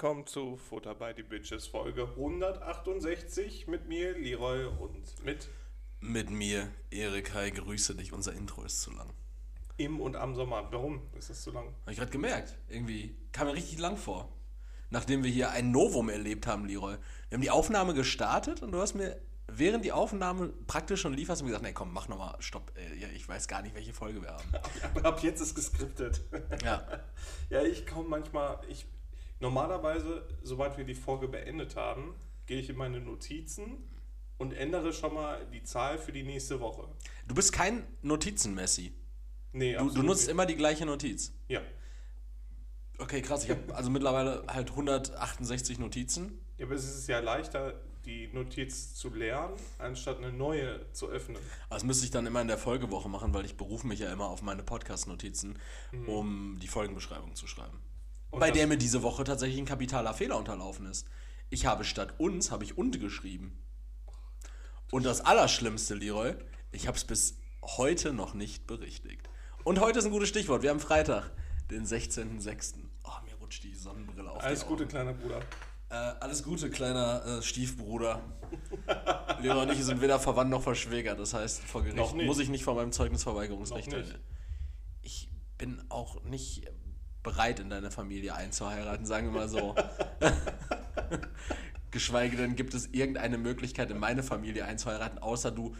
willkommen zu Futter by the Bitches Folge 168 mit mir, Leroy und mit Mit mir, Erik, hi, grüße dich. Unser Intro ist zu lang. im und am Sommer. Warum ist das zu lang? Habe ich gerade gemerkt. Irgendwie kam mir richtig lang vor. Nachdem wir hier ein Novum erlebt haben, Leroy. Wir haben die Aufnahme gestartet und du hast mir während die Aufnahme praktisch schon lief, hast du mir gesagt, nee, komm, mach nochmal, stopp. Äh, ja, ich weiß gar nicht, welche Folge wir haben. Aber ab jetzt ist geskriptet. Ja. Ja, ich komme manchmal, ich normalerweise, sobald wir die Folge beendet haben, gehe ich in meine Notizen und ändere schon mal die Zahl für die nächste Woche. Du bist kein Notizen-Messi. Nee, Du, du nutzt nicht. immer die gleiche Notiz. Ja. Okay, krass. Ich habe also mittlerweile halt 168 Notizen. ja, aber es ist ja leichter, die Notiz zu lernen, anstatt eine neue zu öffnen. Das müsste ich dann immer in der Folgewoche machen, weil ich berufe mich ja immer auf meine Podcast-Notizen, um die Folgenbeschreibung zu schreiben. Und Bei der mir diese Woche tatsächlich ein kapitaler Fehler unterlaufen ist. Ich habe statt uns, habe ich und geschrieben. Und das Allerschlimmste, Leroy, ich habe es bis heute noch nicht berichtigt. Und heute ist ein gutes Stichwort. Wir haben Freitag, den 16.06. Oh, mir rutscht die Sonnenbrille auf Alles Gute, kleiner Bruder. Äh, alles Gute, kleiner äh, Stiefbruder. Leroy und ich sind weder verwandt noch verschwägert. Das heißt, vor Gericht muss ich nicht von meinem Zeugnisverweigerungsrecht. Ich bin auch nicht bereit, in deine Familie einzuheiraten, sagen wir mal so. Geschweige denn gibt es irgendeine Möglichkeit, in meine Familie einzuheiraten, außer du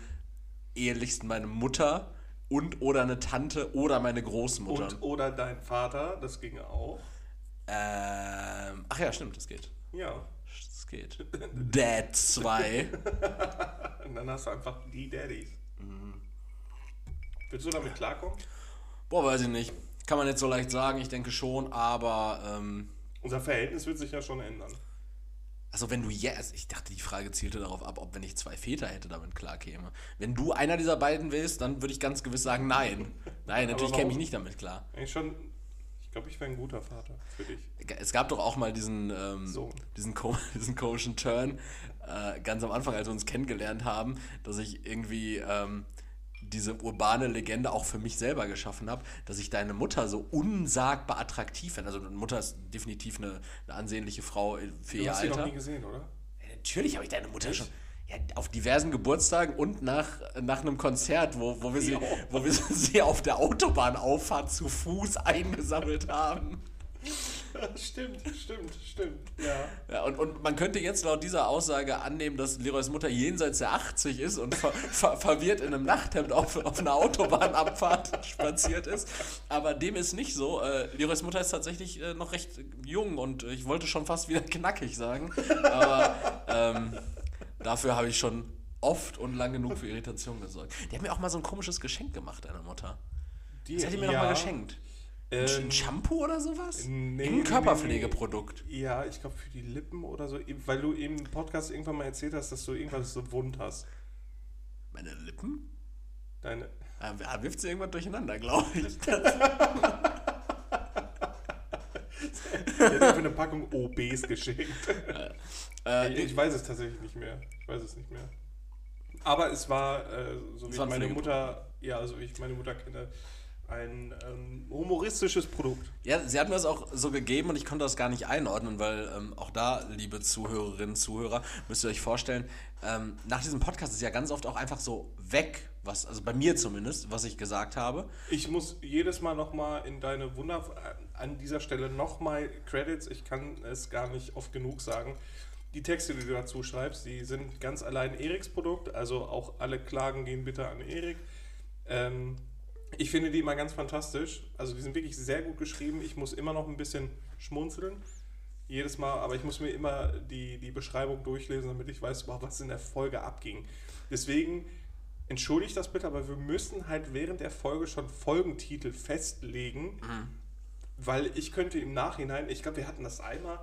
ehelichst meine Mutter und oder eine Tante oder meine Großmutter. Und oder dein Vater, das ging auch. ähm, ach ja, stimmt, das geht. Ja. Das geht. Dad 2. Und dann hast du einfach die Daddies. Willst du damit klarkommen? Boah, weiß ich nicht. Kann man jetzt so leicht sagen, ich denke schon, aber ähm, Unser Verhältnis wird sich ja schon ändern. also wenn du jetzt, ich dachte, die Frage zielte darauf ab, ob wenn ich zwei Väter hätte, damit klarkäme. Wenn du einer dieser beiden willst, dann würde ich ganz gewiss sagen, nein. Nein, natürlich käme ich nicht damit klar. Eigentlich schon, ich glaube, ich wäre ein guter Vater für dich. Es gab doch auch mal diesen, ähm, So. diesen, ko diesen komischen Turn, äh, ganz am Anfang, als wir uns kennengelernt haben, dass ich irgendwie ähm, diese urbane Legende auch für mich selber geschaffen habe, dass ich deine Mutter so unsagbar attraktiv finde. Also, deine Mutter ist definitiv eine, eine ansehnliche Frau für Du ihr hast sie noch Alter. nie gesehen, oder? Ja, Natürlich habe ich deine Mutter Echt? schon. Ja, auf diversen Geburtstagen und nach, nach einem Konzert, wo, wo, wir sie, wo wir sie auf der Autobahnauffahrt zu Fuß eingesammelt haben. stimmt, stimmt, stimmt. Ja. Ja, und, und man könnte jetzt laut dieser Aussage annehmen, dass Leroys Mutter jenseits der 80 ist und ver, ver, verwirrt in einem Nachthemd auf, auf einer Autobahnabfahrt spaziert ist. Aber dem ist nicht so. Äh, Leroys Mutter ist tatsächlich äh, noch recht jung und äh, ich wollte schon fast wieder knackig sagen. Aber ähm, dafür habe ich schon oft und lang genug für Irritation gesorgt. Die hat mir auch mal so ein komisches Geschenk gemacht, deine Mutter. Die, Das hat die mir ja, mal geschenkt. Ein Ähm, Shampoo oder sowas? nee, Irgendein nee, Körperpflegeprodukt. Ja, ich glaube für die Lippen oder so, weil du eben im Podcast irgendwann mal erzählt hast, dass du irgendwas so wund hast. Meine Lippen? Deine. Er wirft sie irgendwas durcheinander, glaube ich. Der hat für eine Packung OBs geschenkt. äh, Ich weiß es tatsächlich nicht mehr. Ich weiß es nicht mehr. Aber es war, äh, so wie ich ein meine. Mutter, ja, also wie ich meine Mutter kenne, ein ähm, humoristisches Produkt. ja, sie hat mir das auch so gegeben und ich konnte das gar nicht einordnen, weil ähm, auch da, liebe Zuhörerinnen, Zuhörer, müsst ihr euch vorstellen, ähm, nach diesem Podcast ist ja ganz oft auch einfach so weg, was, also bei mir zumindest, was ich gesagt habe. Ich muss jedes Mal nochmal in deine Wunder, an dieser Stelle nochmal Credits, ich kann es gar nicht oft genug sagen. Die Texte, die du dazu schreibst, die sind ganz allein Eriks Produkt, also auch alle Klagen gehen bitte an Erik. Ähm, ich finde die immer ganz fantastisch, also die sind wirklich sehr gut geschrieben. Ich muss immer noch ein bisschen schmunzeln, jedes Mal, aber ich muss mir immer die, die Beschreibung durchlesen, damit ich weiß, wow, was in der Folge abging. Deswegen entschuldigt das bitte, aber wir müssen halt während der Folge schon Folgentitel festlegen, weil ich könnte im Nachhinein, ich glaube, wir hatten das einmal,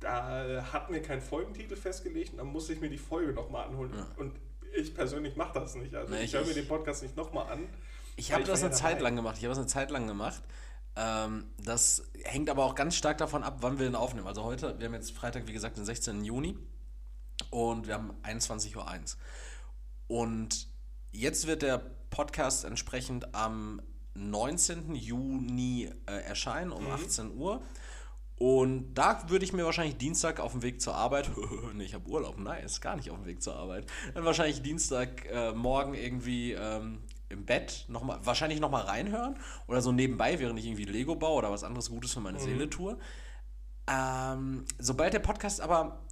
da hatten wir keinen Folgentitel festgelegt und dann musste ich mir die Folge nochmal anholen. Und ich persönlich mache das nicht. Also Nee, ich ich- höre mir ich- den Podcast nicht nochmal an. Ich habe das eine Zeit lang gemacht. Ich habe das eine Zeit lang gemacht. Ähm, das hängt aber auch ganz stark davon ab, wann wir den aufnehmen. Also heute, wir haben jetzt Freitag, wie gesagt, den 16. Juni und wir haben 21.01 Uhr. Und jetzt wird der Podcast entsprechend am 19. Juni äh, erscheinen um 18 Uhr. Und da würde ich mir wahrscheinlich Dienstag auf dem Weg zur Arbeit, nee, ich habe Urlaub, nice, gar nicht auf dem Weg zur Arbeit, dann wahrscheinlich Dienstag äh, morgen irgendwie ähm, im Bett noch mal, wahrscheinlich nochmal reinhören oder so nebenbei, während ich irgendwie Lego baue oder was anderes Gutes für meine mhm. Seele tue. Ähm, sobald der Podcast aber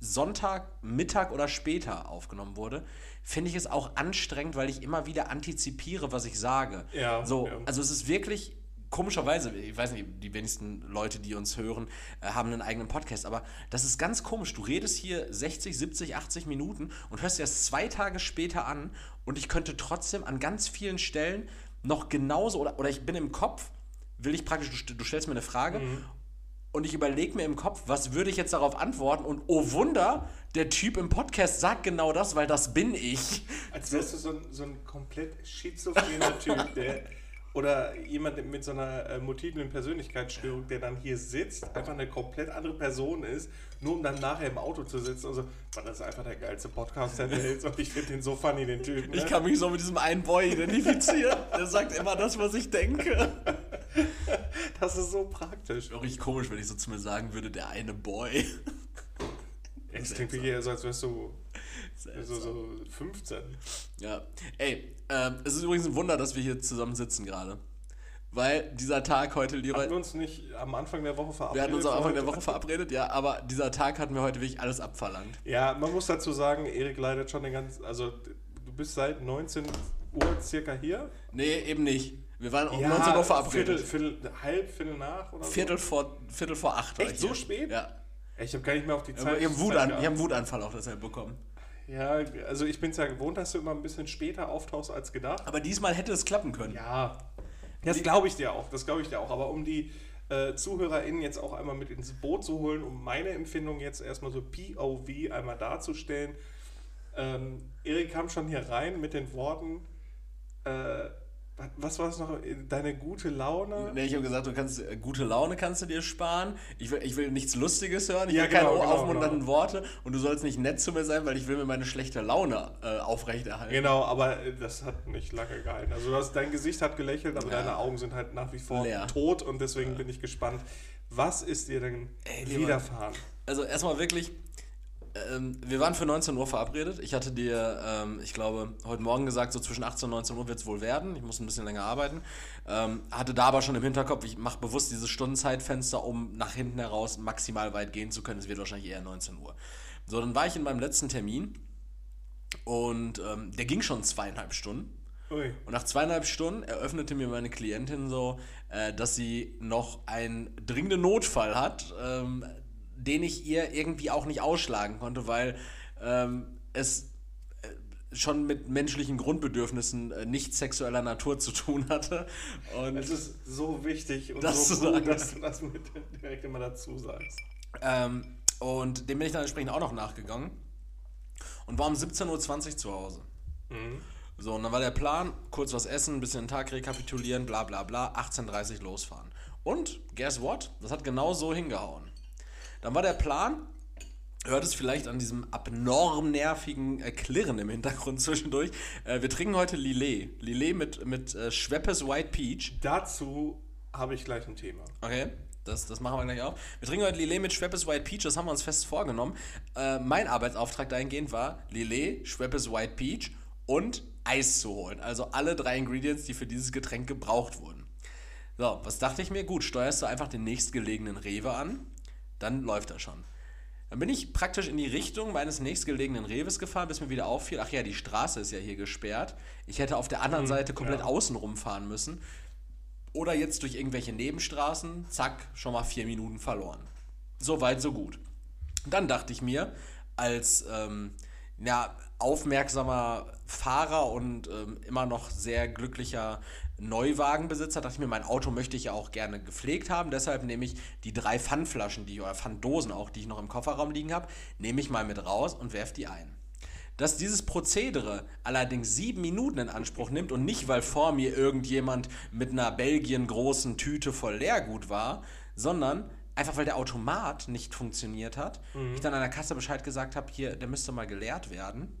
Sonntag, Mittag oder später aufgenommen wurde, finde ich es auch anstrengend, weil ich immer wieder antizipiere, was ich sage. Ja, so, ja. Also es ist wirklich komischerweise, ich weiß nicht, die wenigsten Leute, die uns hören, äh, haben einen eigenen Podcast, aber das ist ganz komisch. Du redest hier 60, 70, 80 Minuten und hörst das zwei Tage später an und ich könnte trotzdem an ganz vielen Stellen noch genauso, oder, oder ich bin im Kopf, will ich praktisch, du, du stellst mir eine Frage mhm. und ich überlege mir im Kopf, was würde ich jetzt darauf antworten und oh Wunder, der Typ im Podcast sagt genau das, weil das bin ich. Als wärst du so ein, so ein komplett schizophrener Typ, der oder jemand mit so einer äh, multiplen Persönlichkeitsstörung, der dann hier sitzt, einfach eine komplett andere Person ist, nur um dann nachher im Auto zu sitzen. Also, man, das ist einfach der geilste Podcast der Welt und ich finde den so funny, den Typen. Ne? Ich kann mich so mit diesem einen Boy identifizieren. der sagt immer das, was ich denke. Das ist so praktisch. Auch richtig komisch, wenn ich so zu mir sagen würde, der eine Boy. Es klingt wie so, als wärst du so, so 15. Ja. Ey, ähm, es ist übrigens ein Wunder, dass wir hier zusammen sitzen gerade. Weil dieser Tag heute, Leroy. Hatten wir uns nicht am Anfang der Woche verabredet? Wir hatten uns am Anfang der Woche verabredet, ja, aber dieser Tag hat mir heute wirklich alles abverlangt. Ja, man muss dazu sagen, Erik leidet schon den ganzen. Also, du bist seit 19 Uhr circa hier? Nee, eben nicht. Wir waren um ja, 19 Uhr verabredet. Viertel, Viertel, halb, Viertel nach oder Viertel so? vor, Viertel vor acht. Echt so spät? Ja. Ich habe gar nicht mehr auf die Zeit. Ich habe Wutan, hab einen Wutanfall auch deshalb bekommen. Ja, also ich bin es ja gewohnt, dass du immer ein bisschen später auftauchst als gedacht. Aber diesmal hätte es klappen können. Ja, das glaube ich dir auch. Das glaube ich dir auch. Aber um die äh, ZuhörerInnen jetzt auch einmal mit ins Boot zu holen, um meine Empfindung jetzt erstmal so POV einmal darzustellen. Ähm, Erik kam schon hier rein mit den Worten, äh, was war es noch? Deine gute Laune? Nee, ich habe gesagt, du kannst äh, gute Laune kannst du dir sparen. Ich will, ich will nichts Lustiges hören. Ich ja, will genau, keine genau, aufmunternden genau. Worte. Und du sollst nicht nett zu mir sein, weil ich will mir meine schlechte Laune äh, aufrechterhalten. Genau, aber äh, das hat nicht lange gehalten. Also hast, dein Gesicht hat gelächelt, aber ja. deine Augen sind halt nach wie vor Leer. tot. Und deswegen ja. bin ich gespannt, was ist dir denn Ey, widerfahren? Also erstmal wirklich, ähm, wir waren für 19 Uhr verabredet. Ich hatte dir, ähm, ich glaube, heute Morgen gesagt, so zwischen 18 und 19 Uhr wird es wohl werden. Ich muss ein bisschen länger arbeiten. Ähm, hatte da aber schon im Hinterkopf, ich mache bewusst dieses Stundenzeitfenster, um nach hinten heraus maximal weit gehen zu können. Es wird wahrscheinlich eher 19 Uhr. So, dann war ich in meinem letzten Termin und ähm, der ging schon zweieinhalb Stunden. Ui. Und nach zweieinhalb Stunden eröffnete mir meine Klientin so, äh, dass sie noch einen dringenden Notfall hat, ähm, den ich ihr irgendwie auch nicht ausschlagen konnte, weil ähm, es äh, schon mit menschlichen Grundbedürfnissen äh, nicht sexueller Natur zu tun hatte. Und es ist so wichtig und das so gut, dass du das mit direkt immer dazu sagst. Ähm, und dem bin ich dann entsprechend auch noch nachgegangen und war um 17.20 Uhr zu Hause. Mhm. So, und dann war der Plan, kurz was essen, ein bisschen den Tag rekapitulieren, bla bla bla, 18.30 Uhr losfahren. Und, guess what? Das hat genau so hingehauen. Dann war der Plan, hört es vielleicht an diesem abnorm nervigen äh, Klirren im Hintergrund zwischendurch. Äh, wir trinken heute Lillet. Lillet mit, mit äh, Schweppes White Peach. Dazu habe ich gleich ein Thema. Okay. Das, das machen wir gleich auch. Wir trinken heute Lillet mit Schweppes White Peach, das haben wir uns fest vorgenommen. Äh, mein Arbeitsauftrag dahingehend war, Lillet, Schweppes White Peach und Eis zu holen. Also alle drei Ingredients, die für dieses Getränk gebraucht wurden. So, was dachte ich mir? Gut, steuerst du einfach den nächstgelegenen Rewe an dann läuft er schon. Dann bin ich praktisch in die Richtung meines nächstgelegenen Reves gefahren, bis mir wieder auffiel, ach ja, die Straße ist ja hier gesperrt. Ich hätte auf der anderen hm, Seite komplett ja. außen rumfahren müssen. Oder jetzt durch irgendwelche Nebenstraßen, zack, schon mal vier Minuten verloren. So weit, so gut. Dann dachte ich mir, als ähm, ja, aufmerksamer Fahrer und ähm, immer noch sehr glücklicher Neuwagenbesitzer dachte ich mir, mein Auto möchte ich ja auch gerne gepflegt haben. Deshalb nehme ich die drei Pfandflaschen, die, oder Pfanddosen auch, die ich noch im Kofferraum liegen habe, nehme ich mal mit raus und werfe die ein. Dass dieses Prozedere allerdings sieben Minuten in Anspruch nimmt und nicht, weil vor mir irgendjemand mit einer Belgien großen Tüte voll Leergut war, sondern einfach weil der Automat nicht funktioniert hat. Mhm. Ich dann an der Kasse Bescheid gesagt habe, hier, der müsste mal geleert werden.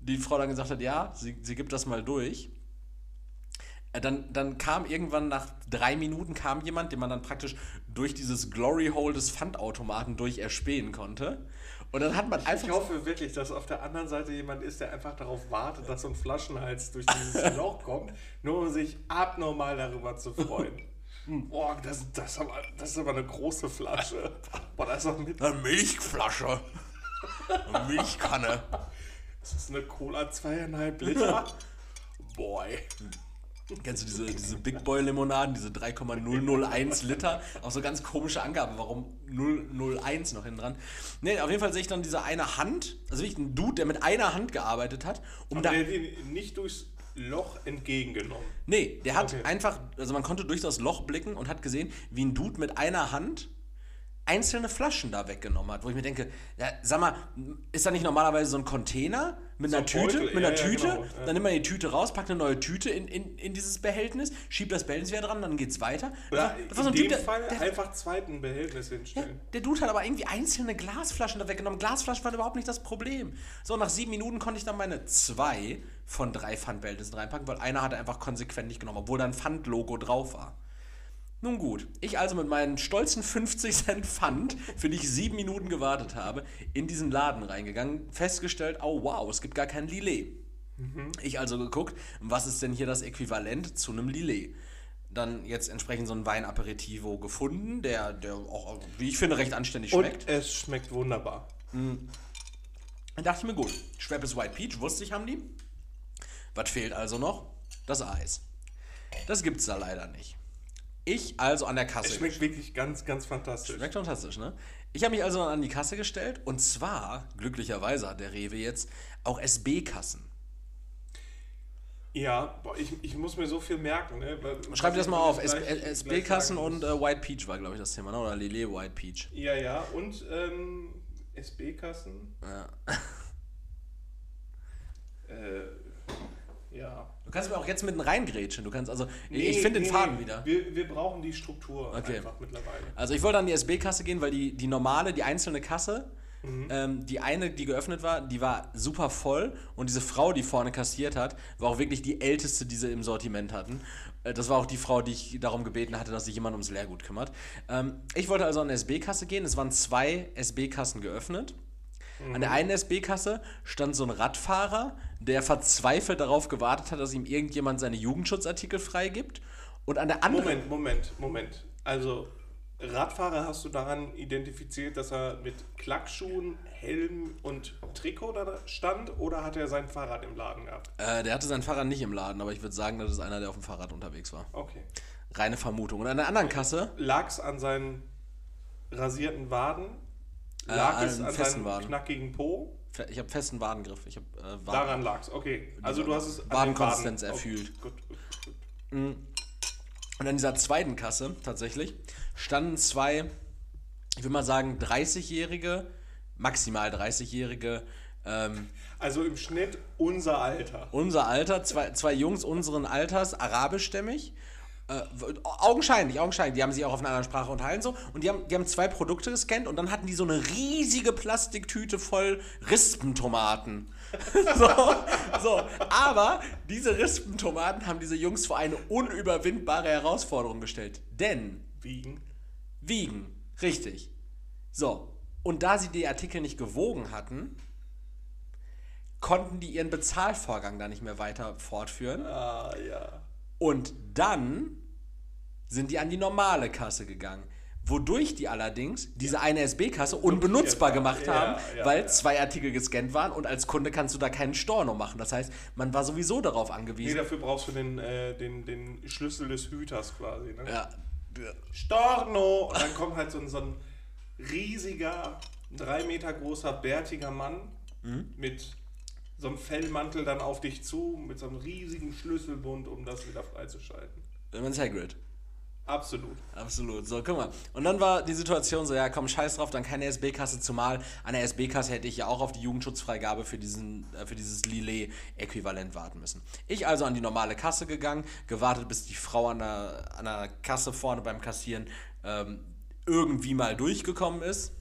Die Frau dann gesagt hat, ja, sie, sie gibt das mal durch Dann, dann kam irgendwann nach drei Minuten kam jemand, den man dann praktisch durch dieses Glory Hole des Pfandautomaten durch erspähen konnte. Und dann hat man einfach. Ich hoffe wirklich, dass auf der anderen Seite jemand ist, der einfach darauf wartet, dass so ein Flaschenhals durch dieses Loch kommt, nur um sich abnormal darüber zu freuen. Boah, das, das, ist aber, das ist aber eine große Flasche. Boah, da ist auch mit. Eine Milchflasche. Eine Milchkanne. Das ist eine Cola zweieinhalb Liter. Boy. Kennst du diese, diese Big Boy Limonaden, diese 3,001 Liter? Auch so ganz komische Angaben, warum 001 noch hinten dran. Ne, auf jeden Fall sehe ich dann diese eine Hand, also wirklich ein Dude, der mit einer Hand gearbeitet hat, um da. Der hat ihn nicht durchs Loch entgegengenommen. Nee, der hat Okay. einfach, also man konnte durch das Loch blicken und hat gesehen, wie ein Dude mit einer Hand einzelne Flaschen da weggenommen hat, wo ich mir denke, ja, sag mal, ist da nicht normalerweise so ein Container mit So einer ein Tüte, Beutel, mit einer ja, ja, Tüte, genau, dann nimmt man die Tüte raus, packt eine neue Tüte in, in, in dieses Behältnis, schiebt das Behältnis wieder dran, dann geht's weiter. Oder Das war- so in ein dem Typ, der- Fall der, einfach zweiten Behältnis hinstellen. der Dude hat aber irgendwie einzelne Glasflaschen da weggenommen. Glasflaschen waren überhaupt nicht das Problem. So, nach sieben Minuten konnte ich dann meine zwei von drei Pfandbehältnissen reinpacken, weil einer hatte einfach konsequent nicht genommen, obwohl da ein Pfand-Logo drauf war. Nun gut, ich also mit meinen stolzen 50 Cent Pfand, für die ich sieben Minuten gewartet habe, in diesen Laden reingegangen, festgestellt, oh wow, es gibt gar kein Lillet. Ich also geguckt, was ist denn hier das Äquivalent zu einem Lillet? Dann jetzt entsprechend so ein Weinaperitivo gefunden, der, der auch, wie ich finde, recht anständig Und schmeckt. es schmeckt wunderbar. Dann dachte ich mir, gut, Schweppes White Peach, wusste ich, haben die. Was fehlt also noch? Das Eis. Das gibt's da leider nicht. Ich also an der Kasse. Es schmeckt wirklich ganz, ganz fantastisch. Schmeckt fantastisch, ne? Ich habe mich also an die Kasse gestellt und zwar, glücklicherweise hat der Rewe jetzt auch SB-Kassen. Ja, boah, ich, ich muss mir so viel merken. Ne? Schreib dir das mal auf. SB-Kassen und äh, White Peach war, glaube ich, das Thema, ne? Oder Lillet White Peach. Ja, ja, und ähm, SB-Kassen. Ja. Äh, ja. Du kannst mir auch jetzt mitten reingrätschen. Du kannst also. Nee, ich finde nee, den Faden nee. wieder. Wir, wir brauchen die Struktur Okay. einfach mittlerweile. Also ich wollte an die SB-Kasse gehen, weil die, die normale, die einzelne Kasse, ähm, die eine, die geöffnet war, die war super voll und diese Frau, die vorne kassiert hat, war auch wirklich die älteste, die sie im Sortiment hatten. Äh, Das war auch die Frau, die ich darum gebeten hatte, dass sich jemand ums Leergut kümmert. Ähm, ich wollte also an eine SB-Kasse gehen. Es waren zwei SB-Kassen geöffnet. An der einen SB-Kasse stand so ein Radfahrer, der verzweifelt darauf gewartet hat, dass ihm irgendjemand seine Jugendschutzartikel freigibt. Und an der anderen. Moment, Moment, Moment. Also, Radfahrer hast du daran identifiziert, dass er mit Klackschuhen, Helm und Trikot da stand oder hat er sein Fahrrad im Laden gehabt? Äh, der hatte sein Fahrrad nicht im Laden, aber ich würde sagen, das ist einer, der auf dem Fahrrad unterwegs war. Okay. Reine Vermutung. Und an der anderen Kasse, Lag es an seinen rasierten Waden? Äh, Lag an es an seinem Waden. knackigen Po? ich habe festen Wadengriff. Ich habe äh, Waden. Daran lag es, okay. Also du hast es an Wadenkonsistenz Waden- erfühlt. Oh, gut. Und an dieser zweiten Kasse tatsächlich standen zwei, ich würde mal sagen, 30-jährige, maximal 30-jährige, ähm, Also im Schnitt unser Alter. unser Alter, zwei, zwei Jungs unseren Alters, arabischstämmig. Äh, augenscheinlich, augenscheinlich. Die haben sich auch auf einer anderen Sprache unterhalten so. Und die haben, die haben zwei Produkte gescannt und dann hatten die so eine riesige Plastiktüte voll Rispentomaten. so, so. Aber diese Rispentomaten haben diese Jungs vor eine unüberwindbare Herausforderung gestellt. Denn Wiegen. wiegen, richtig. So. Und da sie die Artikel nicht gewogen hatten, konnten die ihren Bezahlvorgang da nicht mehr weiter fortführen. Ah, ja. Und dann sind die an die normale Kasse gegangen. Wodurch die allerdings diese eine SB-Kasse unbenutzbar gemacht Ja, haben, ja, weil ja. zwei Artikel gescannt waren und als Kunde kannst du da keinen Storno machen. Das heißt, man war sowieso darauf Nee, angewiesen. dafür brauchst du den, äh, den, den Schlüssel des Hüters quasi. Ne? ja, Storno! Und dann kommt halt so ein, so ein riesiger, drei Meter großer, bärtiger Mann Mhm. mit so einem Fellmantel dann auf dich zu, mit so einem riesigen Schlüsselbund, um das wieder freizuschalten. wenn man Hagrid. Absolut. Absolut. So, guck mal. Und dann war die Situation so, ja, komm, scheiß drauf, dann keine SB-Kasse, zumal an der SB-Kasse hätte ich ja auch auf die Jugendschutzfreigabe für, diesen, äh, für dieses Lillet-Äquivalent warten müssen. Ich also an die normale Kasse gegangen, gewartet, bis die Frau an der, an der Kasse vorne beim Kassieren ähm, irgendwie mal durchgekommen ist.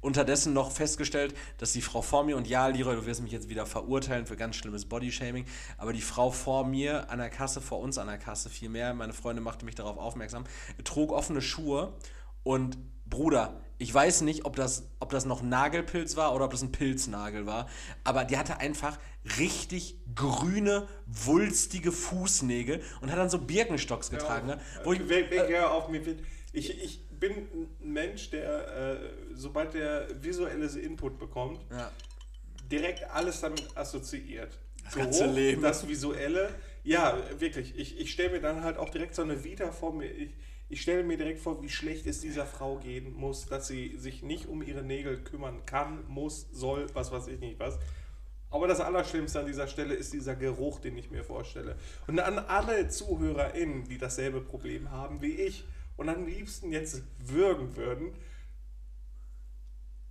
Unterdessen noch festgestellt, dass die Frau vor mir, und ja, Leroy, du wirst mich jetzt wieder verurteilen für ganz schlimmes Bodyshaming, aber die Frau vor mir an der Kasse, vor uns an der Kasse vielmehr, meine Freundin machte mich darauf aufmerksam, trug offene Schuhe und Bruder, ich weiß nicht, ob das, ob das noch Nagelpilz war oder ob das ein Pilznagel war, aber die hatte einfach richtig grüne, wulstige Fußnägel und hat dann so Birkenstocks getragen. Ne? Wo ich, wer, wer, äh, auf mir ich, ich bin ein Mensch, der, äh, sobald der visuelles Input bekommt, ja. direkt alles damit assoziiert. Das ganze Leben. Das Visuelle. Ja, wirklich. Ich, ich stelle mir dann halt auch direkt so eine Vita vor mir. Ich, ich stelle mir direkt vor, wie schlecht es dieser Frau gehen muss, dass sie sich nicht um ihre Nägel kümmern kann, muss, soll, was weiß ich nicht was. Aber das Allerschlimmste an dieser Stelle ist dieser Geruch, den ich mir vorstelle. Und an alle ZuhörerInnen, die dasselbe Problem haben wie ich und am liebsten jetzt würgen würden,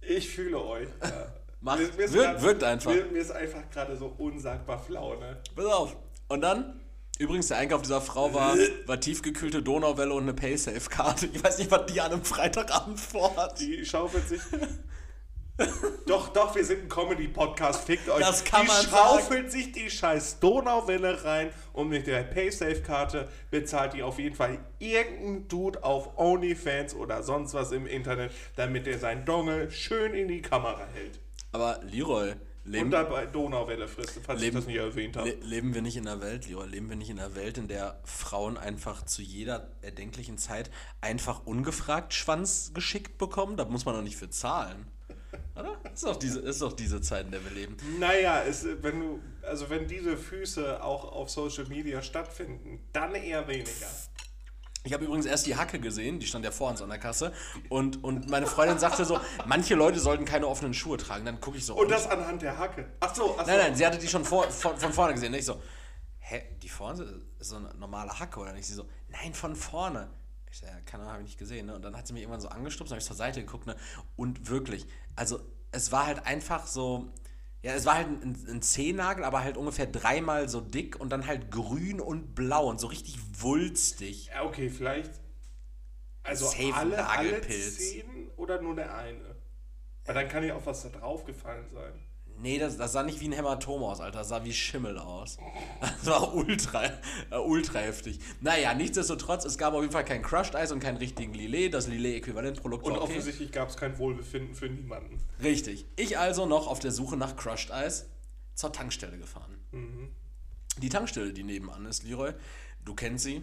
ich fühle euch. Ja. Mach, mir, mir wirkt, wirkt einfach. Mir, mir ist einfach gerade so unsagbar flau, ne? Pass auf. Und dann Übrigens, der Einkauf dieser Frau war, war tiefgekühlte Donauwelle und eine Paysafe-Karte. Ich weiß nicht, was die an einem Freitagabend vorhat. Die schaufelt sich. doch, doch, wir sind ein Comedy-Podcast, fickt euch. Das kann die man schaufelt sagen. sich die scheiß Donauwelle rein und mit der Paysafe-Karte bezahlt die auf jeden Fall irgendein Dude auf OnlyFans oder sonst was im Internet, damit er sein Dongel schön in die Kamera hält. Aber Leroy, Leben, und dabei Donauwelle frisst, falls leben, ich das nicht erwähnt habe. Le leben wir nicht in einer Welt, Leo, leben wir nicht in einer Welt, in der Frauen einfach zu jeder erdenklichen Zeit einfach ungefragt Schwanz geschickt bekommen? Da muss man doch nicht für zahlen. Oder? Ist doch diese, ist doch diese Zeit, in der wir leben. Naja, es, wenn du, also wenn diese Füße auch auf Social Media stattfinden, dann eher weniger. Ich habe übrigens erst die Hacke gesehen, die stand ja vor uns an der Kasse. Und, und meine Freundin sagte so, manche Leute sollten keine offenen Schuhe tragen. Dann gucke ich so. Und das anhand der Hacke. Ach so, ach so. Nein, nein, sie hatte die schon vor, von, von vorne gesehen. Und ich so, hä, die vorne ist so eine normale Hacke oder nicht? Sie so, nein, von vorne. Ich so, ja, keine Ahnung, habe ich nicht gesehen. Ne? Und dann hat sie mich irgendwann so angestupst, habe ich zur Seite geguckt. Ne? Und wirklich, also es war halt einfach so, ja, es war halt ein, ein Zehennagel, aber halt ungefähr dreimal so dick und dann halt grün und blau und so richtig wulstig. Ja, okay, vielleicht. Also Safe alle, alle zehn oder nur der eine? Weil dann kann ja auch was da drauf gefallen sein. Nee, das, das sah nicht wie ein Hämatom aus, Alter. Das sah wie Schimmel aus. Das war ultra, äh, ultra heftig. Naja, nichtsdestotrotz, es gab auf jeden Fall kein Crushed Eis und keinen richtigen Lillet. Das Lillet-Äquivalent-Produkt Und okay. offensichtlich gab es kein Wohlbefinden für niemanden. Richtig. Ich also noch auf der Suche nach Crushed Eis zur Tankstelle gefahren. Mhm. Die Tankstelle, die nebenan ist, Leroy, du kennst sie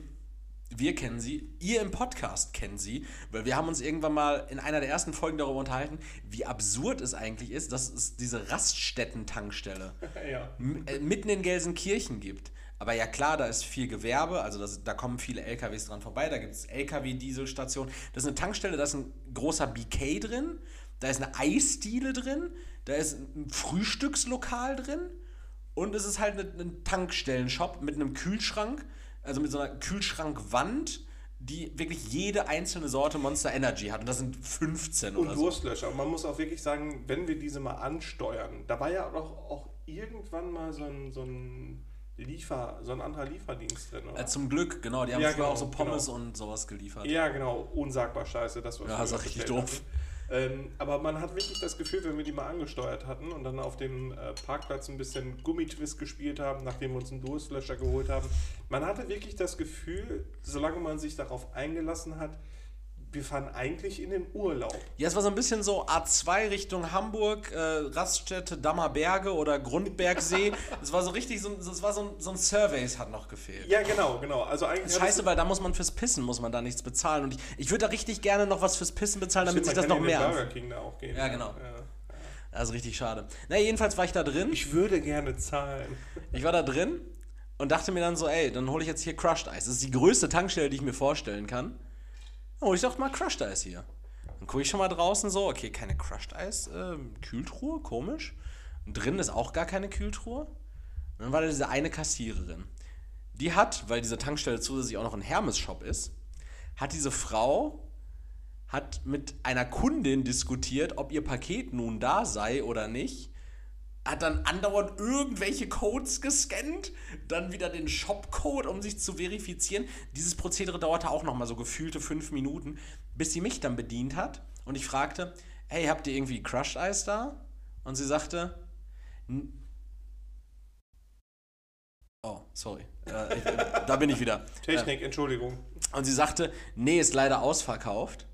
wir kennen sie, ihr im Podcast kennt sie, weil wir haben uns irgendwann mal in einer der ersten Folgen darüber unterhalten, wie absurd es eigentlich ist, dass es diese Raststätten-Tankstelle ja. Äh, mitten in Gelsenkirchen gibt. Aber ja klar, da ist viel Gewerbe, also das, da kommen viele LKWs dran vorbei, da gibt es LKW-Dieselstationen. Das ist eine Tankstelle, da ist ein großer BK drin, da ist eine Eisdiele drin, da ist ein Frühstückslokal drin und es ist halt ein, ein Tankstellenshop mit einem Kühlschrank also mit so einer Kühlschrankwand, die wirklich jede einzelne Sorte Monster Energy hat. Und das sind 15 und oder Durstlöscher. So. Und man muss auch wirklich sagen, wenn wir diese mal ansteuern, da war ja auch, auch irgendwann mal so ein, so ein Liefer, so ein anderer Lieferdienst drin, oder? Äh, zum Glück, genau. Die haben ja, genau, auch so Pommes genau. und sowas geliefert. Ja, genau. Unsagbar scheiße. Das war ja, das ist richtig doof. Hatten. Ähm, aber man hat wirklich das Gefühl, wenn wir die mal angesteuert hatten und dann auf dem äh, Parkplatz ein bisschen Gummitwist gespielt haben, nachdem wir uns einen Durstlöscher geholt haben, man hatte wirklich das Gefühl, solange man sich darauf eingelassen hat, wir fahren eigentlich in den Urlaub. Ja, es war so ein bisschen so A2 Richtung Hamburg, äh, Raststätte Dammerberge oder Grundbergsee. es war so richtig, so, es war so ein, so ein Surveys hat noch gefehlt. Ja, genau, genau. Also eigentlich Scheiße, weil da muss man fürs Pissen, muss man da nichts bezahlen. Und ich, ich würde da richtig gerne noch was fürs Pissen bezahlen, damit sich das noch mehr... Burger King da auch gehen. Ja, genau. Ja. Also richtig schade. Na, jedenfalls war ich da drin. Ich würde gerne zahlen. Ich war da drin und dachte mir dann so, ey, dann hole ich jetzt hier Crushed Ice. Das ist die größte Tankstelle, die ich mir vorstellen kann. Oh, ich dachte mal, Crushed Eis hier. Dann gucke ich schon mal draußen so, okay, keine Crushed Eis, äh, Kühltruhe, komisch. Und drin ist auch gar keine Kühltruhe. Und dann war da diese eine Kassiererin. Die hat, weil diese Tankstelle zusätzlich auch noch ein Hermes-Shop ist, hat diese Frau hat mit einer Kundin diskutiert, ob ihr Paket nun da sei oder nicht hat dann andauernd irgendwelche Codes gescannt, dann wieder den Shopcode, um sich zu verifizieren. Dieses Prozedere dauerte auch nochmal so gefühlte fünf Minuten, bis sie mich dann bedient hat und ich fragte, hey, habt ihr irgendwie Crushed Eis da? Und sie sagte, "N- oh, sorry, äh, ich, da bin ich wieder. Technik, Entschuldigung. Und sie sagte, nee, ist leider ausverkauft.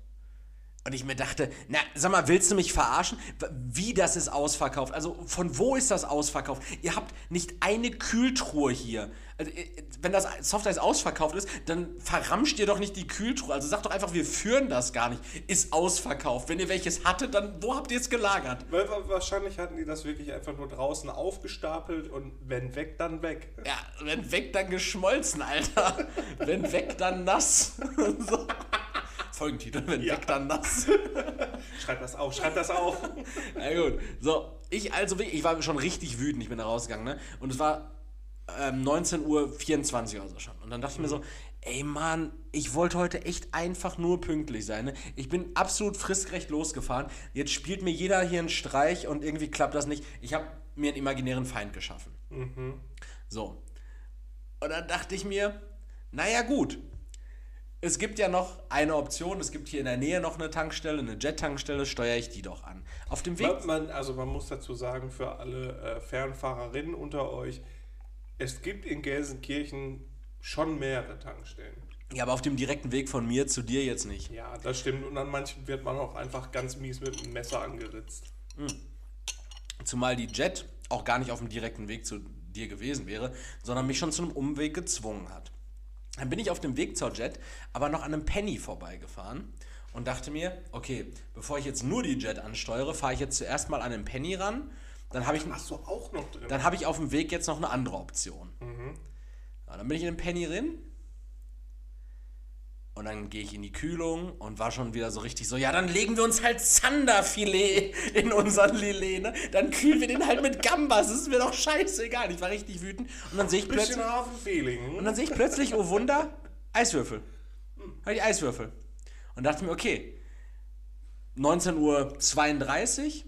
Und ich mir dachte, na, sag mal, willst du mich verarschen? Wie das ist ausverkauft? Also von wo ist das ausverkauft? Ihr habt nicht eine Kühltruhe hier. Also, äh, wenn das Softeis ausverkauft ist, dann verramscht ihr doch nicht die Kühltruhe. Also sagt doch einfach, wir führen das gar nicht. Ist ausverkauft. Wenn ihr welches hattet, dann wo habt ihr es gelagert? Weil wa- wahrscheinlich hatten die das wirklich einfach nur draußen aufgestapelt und wenn weg, dann weg. Ja, wenn weg, dann geschmolzen, Alter. wenn weg, dann nass. so. Folgentitel, wenn Ja. weg, dann nass. Schreib das auf, schreib das auf. Na gut. So, ich also ich war schon richtig wütend, ich bin da rausgegangen, ne? Und es war ähm, 19.24 Uhr oder so schon. Und dann dachte ich mir so, ey Mann, ich wollte heute echt einfach nur pünktlich sein. Ne? Ich bin absolut fristgerecht losgefahren. Jetzt spielt mir jeder hier einen Streich und irgendwie klappt das nicht. Ich habe mir einen imaginären Feind geschaffen. So. Und dann dachte ich mir, naja gut, es gibt ja noch eine Option, es gibt hier in der Nähe noch eine Tankstelle, eine Jet-Tankstelle, steuere ich die doch an. Auf dem Weg. Man, man, also man muss dazu sagen, für alle äh, Fernfahrerinnen unter euch, es gibt in Gelsenkirchen schon mehrere Tankstellen. Ja, aber auf dem direkten Weg von mir zu dir jetzt nicht. Ja, das stimmt. Und an manchen wird man auch einfach ganz mies mit einem Messer angeritzt. Zumal die Jet auch gar nicht auf dem direkten Weg zu dir gewesen wäre, sondern mich schon zu einem Umweg gezwungen hat. Dann bin ich auf dem Weg zur Jet, aber noch an einem Penny vorbeigefahren und dachte mir, okay, bevor ich jetzt nur die Jet ansteuere, fahre ich jetzt zuerst mal an einem Penny ran. Dann habe ich, dann habe ich auf dem Weg jetzt noch eine andere Option. Ja, dann bin ich in den Penny drin. Und dann gehe ich in die Kühlung und war schon wieder so richtig so, ja, dann legen wir uns halt Zanderfilet in unseren Lillet, ne? Dann kühlen wir den halt mit Gambas, das ist mir doch scheißegal. Ich war richtig wütend. Und dann sehe ich plötzlich, Hafenfeeling. und dann sehe ich plötzlich, oh Wunder, Eiswürfel. Habe ich Eiswürfel. Und dachte mir, okay, 19.32 Uhr,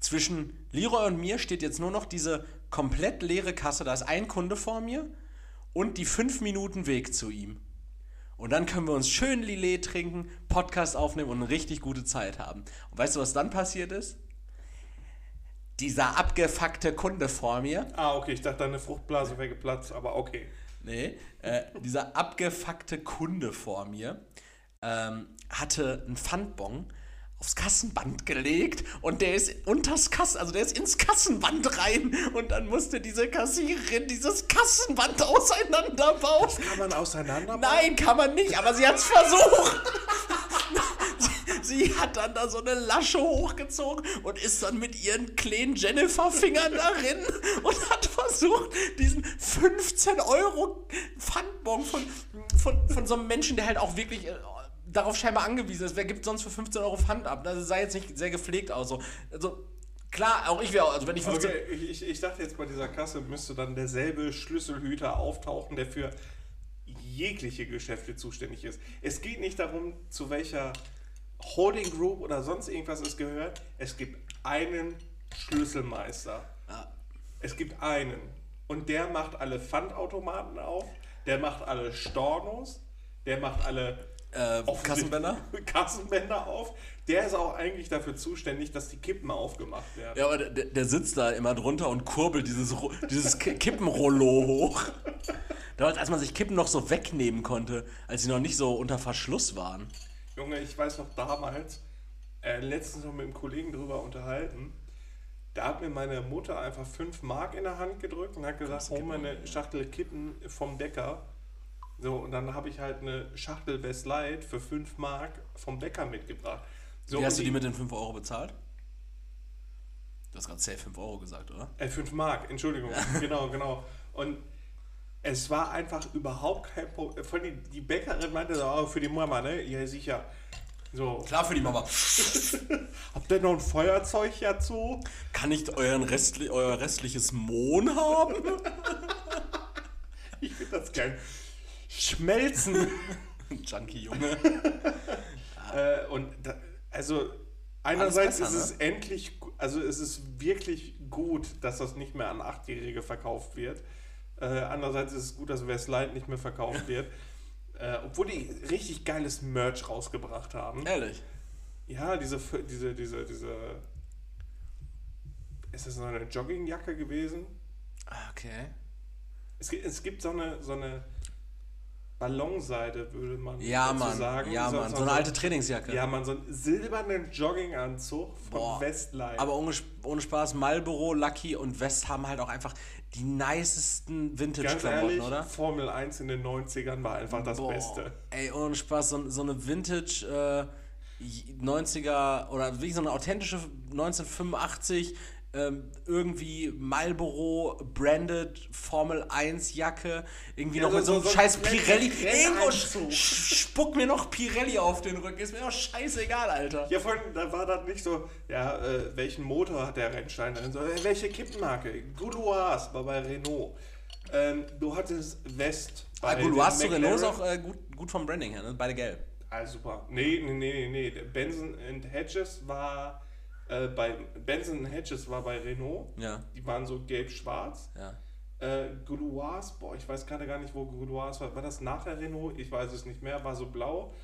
zwischen Leroy und mir steht jetzt nur noch diese komplett leere Kasse, da ist ein Kunde vor mir und die fünf Minuten Weg zu ihm. Und dann können wir uns schön Lillet trinken, Podcast aufnehmen und eine richtig gute Zeit haben. Und weißt du, was dann passiert ist? Dieser abgefuckte Kunde vor mir, Ah, okay, ich dachte, deine Fruchtblase wäre geplatzt, aber okay. Nee, äh, dieser abgefuckte Kunde vor mir ähm, hatte einen Pfandbon aufs Kassenband gelegt und der ist unters Kassen, also der ist ins Kassenband rein und dann musste diese Kassiererin dieses Kassenband auseinanderbauen. Kann man auseinanderbauen? Nein, kann man nicht, aber sie hat es versucht. Sie hat dann da so eine Lasche hochgezogen und ist dann mit ihren kleinen Jennifer-Fingern darin und hat versucht, diesen 15 Euro Pfandbon von, von, von so einem Menschen, der halt auch wirklich äh, darauf scheinbar angewiesen ist. Wer gibt sonst für 15 Euro Pfand ab? Das sah jetzt nicht sehr gepflegt aus. So. Also, klar, auch ich wäre, also wenn ich 15 Okay, ich, ich, dachte jetzt bei dieser Kasse müsste dann derselbe Schlüsselhüter auftauchen, der für jegliche Geschäfte zuständig ist. Es geht nicht darum, zu welcher Holding Group oder sonst irgendwas es gehört. Es gibt einen Schlüsselmeister. Es gibt einen. Und der macht alle Pfandautomaten auf, der macht alle Stornos, der macht alle Äh, Kassenbänder? Kassenbänder auf. Der ist auch eigentlich dafür zuständig, dass die Kippen aufgemacht werden. Ja, aber der, der sitzt da immer drunter und kurbelt dieses, dieses Ki- Kippenrollo hoch. Damals, als man sich Kippen noch so wegnehmen konnte, als sie noch nicht so unter Verschluss waren. Junge, ich weiß noch damals, äh, letztens noch mit einem Kollegen drüber unterhalten. Da hat mir meine Mutter einfach 5 Mark in der Hand gedrückt und hat gesagt, hol mir eine Schachtel Kippen vom Bäcker. So, und dann habe ich halt eine Schachtel West Light für 5 Mark vom Bäcker mitgebracht. So, Wie hast du die mit den 5 Euro bezahlt? Du hast gerade safe 5 Euro gesagt, oder? Äh, 5 Mark, Entschuldigung. genau, genau. Und es war einfach überhaupt kein Problem. Von die, die Bäckerin meinte so, oh, für die Mama, ne? Ja, sicher. So, Klar für die Mama. habt ihr noch ein Feuerzeug dazu? Kann ich euren Restli euer restliches Mohn haben? Ich finde das geil. Schmelzen. Junkie Junge. äh, und da, also einerseits besser, ist es endlich, gu- also es ist wirklich gut, dass das nicht mehr an Achtjährige verkauft wird. Äh, andererseits ist es gut, dass Westlight nicht mehr verkauft wird. Äh, obwohl die richtig geiles Merch rausgebracht haben. Ehrlich. Ja, diese, diese, diese, diese. Ist das so eine Joggingjacke gewesen? Ah, Okay. Es gibt, es gibt so eine, so eine Ballonseide, würde man Ja, Mann. sagen. Ja, Mann. So eine alte Trainingsjacke. Ja, man, so einen silbernen Jogginganzug von Boah. Westline. Aber ohne, ohne Spaß, Marlboro, Lucky und West haben halt auch einfach die nicesten Vintage-Klamotten, oder? Formel 1 in den 90ern war einfach das Boah, Beste. Ey, ohne Spaß, so, so eine Vintage äh, 90er oder wirklich so eine authentische 1985 ähm, irgendwie Marlboro branded Formel 1 Jacke, irgendwie Ja, noch so- mit so, einem so scheiß Pirelli. Irgendwo spuck mir noch Pirelli auf den Rücken, ist mir doch scheißegal, Alter. Ja, vorhin, da war das nicht so, ja, äh, welchen Motor hat der Rennstein? Dann so, äh, welche Kippenmarke? Gouloirs war bei Renault. Ähm, du hattest West. Ah, bei Gouloirs zu Renault ist auch äh, gut, gut vom Branding her, ne? beide gelb. Ah, super. Nee, nee, nee, nee, Benson and Hedges war äh, bei Benson Hedges war bei Renault. Ja, Die waren so gelb-schwarz. ja. Äh, Gouloirs, boah, ich weiß gerade gar nicht, wo Gouloirs war. War das nachher Renault? Ich weiß es nicht mehr. War so blau.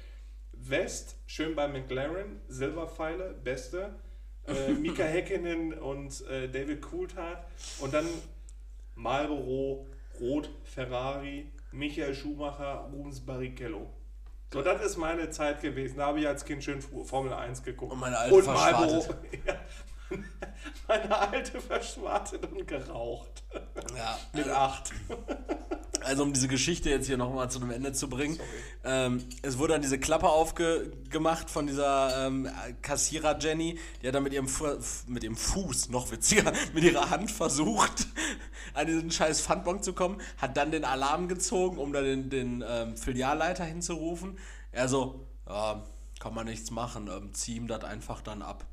West, schön bei McLaren, Silberpfeile, beste. Äh, Mika Häkkinen und äh, David Coulthard. Und dann Marlboro, Rot, Ferrari, Michael Schumacher, Rubens Barrichello. So, das ist meine Zeit gewesen. Da habe ich als Kind schön Formel 1 geguckt. Und meine alte verschwartet. Ja, meine alte verschwartet und geraucht. Ja, Mit 8. Also um diese Geschichte jetzt hier nochmal zu einem Ende zu bringen. Ähm, es wurde dann diese Klappe aufgemacht von dieser ähm, Kassierer Jenny, die hat dann mit ihrem, Fu mit ihrem Fuß, noch witziger, mit ihrer Hand versucht, an diesen scheiß Pfandbon zu kommen, hat dann den Alarm gezogen, um da den, den ähm, Filialleiter hinzurufen. Er so, ja, kann man nichts machen, ähm, zieh ihm das einfach dann ab.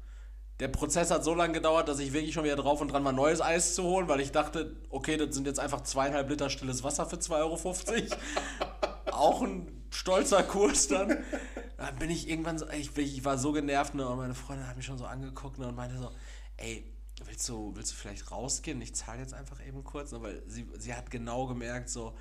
Der Prozess hat so lange gedauert, dass ich wirklich schon wieder drauf und dran war, neues Eis zu holen, weil ich dachte, okay, das sind jetzt einfach zweieinhalb Liter stilles Wasser für 2,50 Euro. Auch ein stolzer Kurs dann. Dann bin ich irgendwann so, ich, ich war so genervt ne, und meine Freundin hat mich schon so angeguckt ne, und meinte so, ey, willst du, willst du vielleicht rausgehen? Ich zahle jetzt einfach eben kurz, ne, weil sie, sie hat genau gemerkt, so,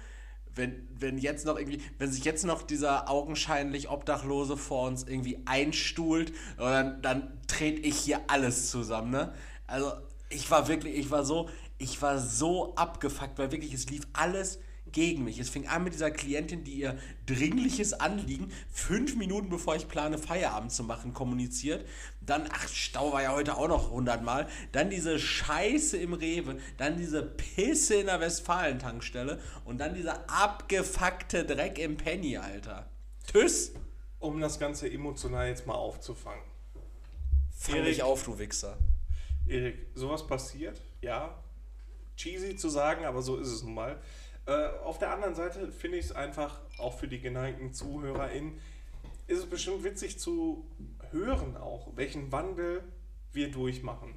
wenn, wenn jetzt noch irgendwie, wenn sich jetzt noch dieser augenscheinlich Obdachlose vor uns irgendwie einstuhlt, dann, dann trete ich hier alles zusammen, ne? Also, ich war wirklich, ich war so, ich war so abgefuckt, weil wirklich, es lief alles gegen mich. Es fing an mit dieser Klientin, die ihr dringliches Anliegen fünf Minuten bevor ich plane, Feierabend zu machen, kommuniziert. Dann, ach, Stau war ja heute auch noch hundertmal. Dann diese Scheiße im Rewe. Dann diese Pisse in der Westfalen-Tankstelle. Und dann dieser abgefuckte Dreck im Penny, Alter. Tschüss. Um das Ganze emotional jetzt mal aufzufangen. Fang Erik. dich auf, du Wichser. Erik, sowas passiert, ja. Cheesy zu sagen, aber so ist es nun mal. Äh, auf der anderen Seite finde ich es einfach, auch für die geneigten ZuhörerInnen, ist es bestimmt witzig zu hören auch, welchen Wandel wir durchmachen.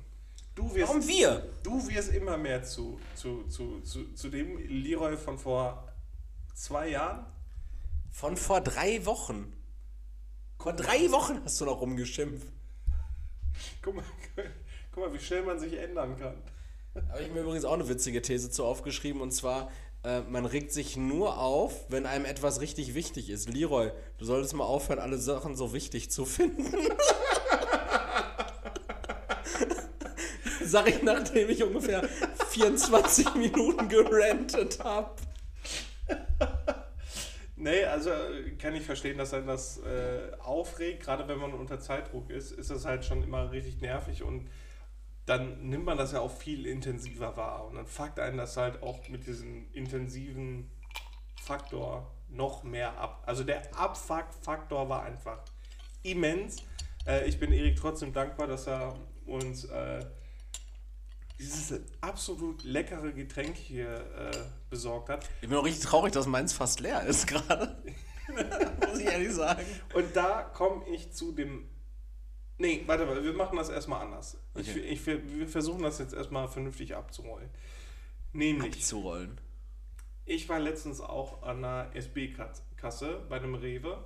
Du wirst, Warum wir? du wirst immer mehr zu, zu, zu, zu, zu dem Leroy von vor zwei Jahren. Von vor drei Wochen. Vor drei Wochen hast du noch rumgeschimpft. Guck mal, guck mal, wie schnell man sich ändern kann. Habe ich mir übrigens auch eine witzige These zu aufgeschrieben und zwar, äh, man regt sich nur auf, wenn einem etwas richtig wichtig ist. Leroy, du solltest mal aufhören, alle Sachen so wichtig zu finden. Sag ich, nachdem ich ungefähr 24 Minuten gerantet habe. Nee, also äh, kann ich verstehen, dass einen das äh, aufregt. Gerade wenn man unter Zeitdruck ist, ist das halt schon immer richtig nervig und dann nimmt man das ja auch viel intensiver wahr. Und dann fuckt einen das halt auch mit diesem intensiven Faktor noch mehr ab. Also der Abfuck-Faktor war einfach immens. Äh, ich bin Erik trotzdem dankbar, dass er uns äh, dieses absolut leckere Getränk hier äh, besorgt hat. Ich bin auch richtig traurig, dass meins fast leer ist gerade. Muss ich ehrlich sagen. Und da komme ich zu dem. Nee, warte mal, wir machen das erstmal anders. Ich, Okay. ich, wir versuchen das jetzt erstmal vernünftig abzurollen. Nämlich, Abzurollen. ich war letztens auch an einer SB-Kasse bei einem Rewe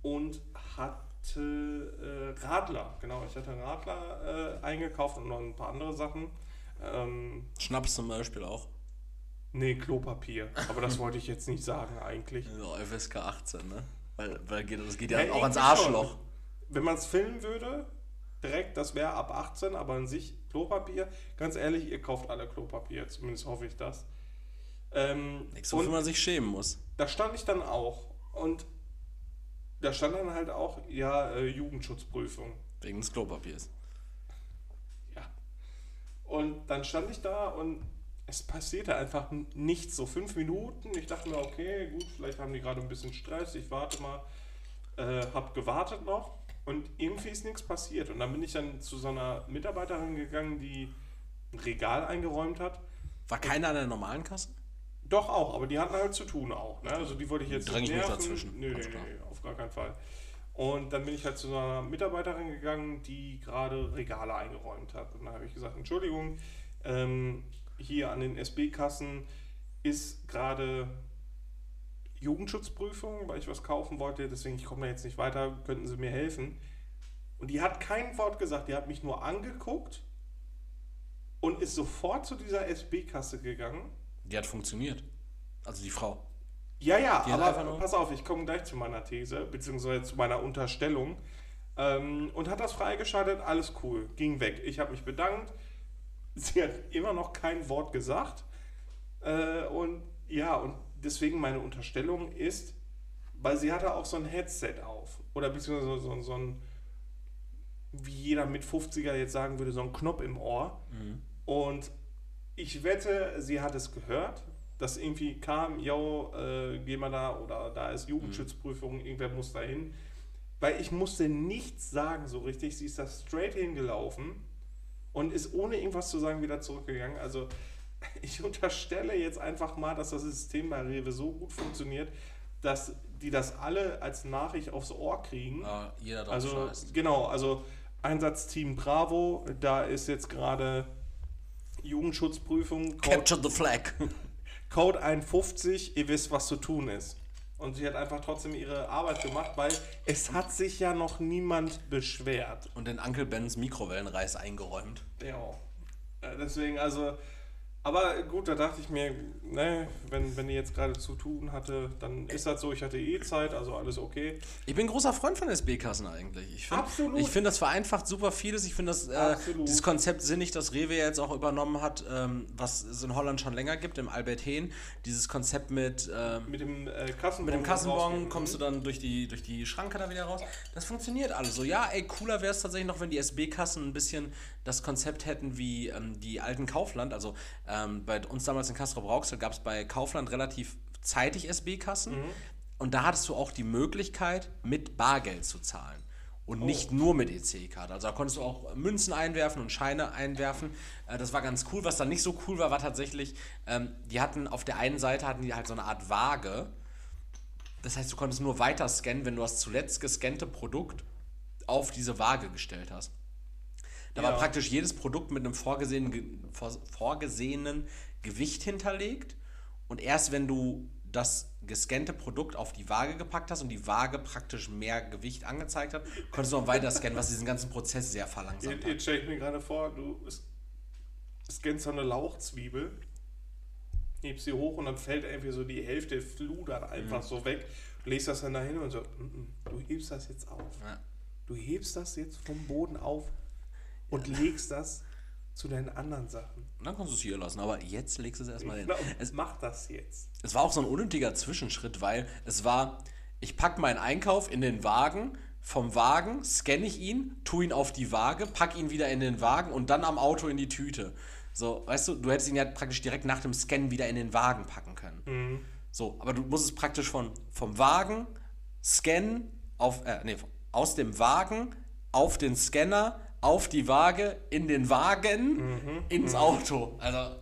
und hatte äh, Radler. Genau, ich hatte Radler äh, eingekauft und noch ein paar andere Sachen. Ähm, Schnaps zum Beispiel auch. nee, Klopapier. Aber das wollte ich jetzt nicht sagen eigentlich. Ja, FSK 18, ne? Weil, weil das geht ja Ja, auch ans irgendwie schon. Wenn man es filmen würde, direkt, das wäre ab 18, aber an sich Klopapier. Ganz ehrlich, ihr kauft alle Klopapier, zumindest hoffe ich das. Ähm, Nichts, wofür man sich schämen muss. da stand ich dann auch. Und da stand dann halt auch, ja, äh, Jugendschutzprüfung. Wegen des Klopapiers. Ja. Und dann stand ich da und es passierte einfach nichts. So fünf Minuten. Ich dachte mir, okay, gut, vielleicht haben die gerade ein bisschen Stress. Ich warte mal. Äh, hab gewartet noch. Und irgendwie ist nichts passiert. Und dann bin ich dann zu so einer Mitarbeiterin gegangen, die ein Regal eingeräumt hat. War keiner an der normalen Kasse? Doch auch, aber die hatten halt zu tun auch. Ne? Also die wollte ich jetzt Dräng ich mich nerven. dazwischen. Nö, nee, nee, auf gar keinen Fall. Und dann bin ich halt zu einer Mitarbeiterin gegangen, die gerade Regale eingeräumt hat. Und dann habe ich gesagt, Entschuldigung, ähm, hier an den SB-Kassen ist gerade Jugendschutzprüfung, weil ich was kaufen wollte, deswegen ich komme jetzt nicht weiter, könnten Sie mir helfen? Und die hat kein Wort gesagt, die hat mich nur angeguckt und ist sofort zu dieser SB-Kasse gegangen. Die hat funktioniert. Also die Frau. Ja, ja, Die aber pass auf, ich komme gleich zu meiner These, beziehungsweise zu meiner Unterstellung. Ähm, und hat das freigeschaltet, alles cool, ging weg. Ich habe mich bedankt. Sie hat immer noch kein Wort gesagt. Äh, und ja, und deswegen meine Unterstellung ist, weil sie hatte auch so ein Headset auf. Oder beziehungsweise so, so, so ein, wie jeder mit 50er jetzt sagen würde, so ein Knopf im Ohr. Und ich wette, sie hat es gehört, dass irgendwie kam, yo, äh, geh mal da oder da ist Jugendschutzprüfung, irgendwer muss da hin. Weil ich musste nichts sagen so richtig. Sie ist da straight hingelaufen und ist ohne irgendwas zu sagen wieder zurückgegangen. Also ich unterstelle jetzt einfach mal, dass das System bei Rewe so gut funktioniert, dass die das alle als Nachricht aufs Ohr kriegen. Ja, jeder drauf Also scheißt. genau, also Einsatzteam Bravo, da ist jetzt gerade Jugendschutzprüfung, Code, Capture the flag. Code 51, ihr wisst, was zu tun ist. Und sie hat einfach trotzdem ihre Arbeit gemacht, weil es hat sich ja noch niemand beschwert. Und den Uncle Bens Mikrowellenreis eingeräumt. Ja. Äh, Deswegen, also, aber gut, da dachte ich mir, ne, wenn, wenn die jetzt gerade zu tun hatte, dann ist das so, ich hatte eh Zeit, also alles okay. Ich bin großer Freund von SB-Kassen eigentlich. Ich find, Absolut. Ich finde, das vereinfacht super vieles. Ich finde das äh, dieses Konzept sinnig, das Rewe jetzt auch übernommen hat, ähm, was es in Holland schon länger gibt, im Albert Hehn. Dieses Konzept mit, ähm, Mit dem äh, Kassenbon. mit dem Kassenbon kommst du dann durch die, durch die Schranke da wieder raus. Das funktioniert alles so. Ja, ey, cooler wäre es tatsächlich noch, wenn die SB-Kassen ein bisschen das Konzept hätten wie ähm, die alten Kaufland. Also ähm, bei uns damals in Castro Brauxel gab es bei Kaufland relativ zeitig SB-Kassen. Und da hattest du auch die Möglichkeit, mit Bargeld zu zahlen. Und nicht nur mit EC-Karte. Also da konntest du auch Münzen einwerfen und Scheine einwerfen. Äh, das war ganz cool. Was dann nicht so cool war, war tatsächlich, ähm, die hatten auf der einen Seite hatten die halt so eine Art Waage. Das heißt, du konntest nur weiter scannen, wenn du das zuletzt gescannte Produkt auf diese Waage gestellt hast. Da war Ja. praktisch jedes Produkt mit einem vorgesehenen, ge- vor- vorgesehenen Gewicht hinterlegt. Und erst wenn du das gescannte Produkt auf die Waage gepackt hast und die Waage praktisch mehr Gewicht angezeigt hat, konntest du noch weiter scannen, was diesen ganzen Prozess sehr verlangsamt Jetzt, hat. jetzt stelle ich mir gerade vor, du scannst so eine Lauchzwiebel, hebst sie hoch und dann fällt irgendwie so die Hälfte fludert einfach so weg. Du legst das dann dahin und so, "Mm, mm, du hebst das jetzt auf. Ja. Du hebst das jetzt vom Boden auf und legst das zu deinen anderen Sachen. Und dann kannst du es hier lassen, aber jetzt legst du es erstmal hin. Es, mach das jetzt. es war auch so ein unnötiger Zwischenschritt, weil es war, ich packe meinen Einkauf in den Wagen, vom Wagen scanne ich ihn, tue ihn auf die Waage, pack ihn wieder in den Wagen und dann am Auto in die Tüte. So, weißt du, du hättest ihn ja praktisch direkt nach dem Scannen wieder in den Wagen packen können. So, aber du musst es praktisch von, vom Wagen scannen auf, äh, nee, aus dem Wagen auf den Scanner, auf die Waage, in den Wagen, ins Auto. Also,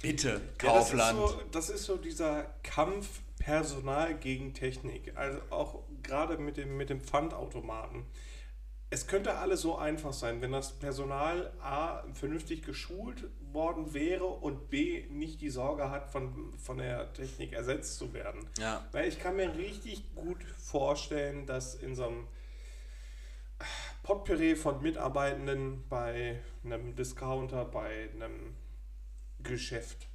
bitte, Kaufland. Ja, das, ist so, das ist so dieser Kampf Personal gegen Technik. Also auch gerade mit dem, mit dem Pfandautomaten. Es könnte alles so einfach sein, wenn das Personal A vernünftig geschult worden wäre und B nicht die Sorge hat, von, von der Technik ersetzt zu werden. Ja. Weil ich kann mir richtig gut vorstellen, dass in so einem Potpourri von Mitarbeitenden bei einem Discounter, bei einem Geschäft,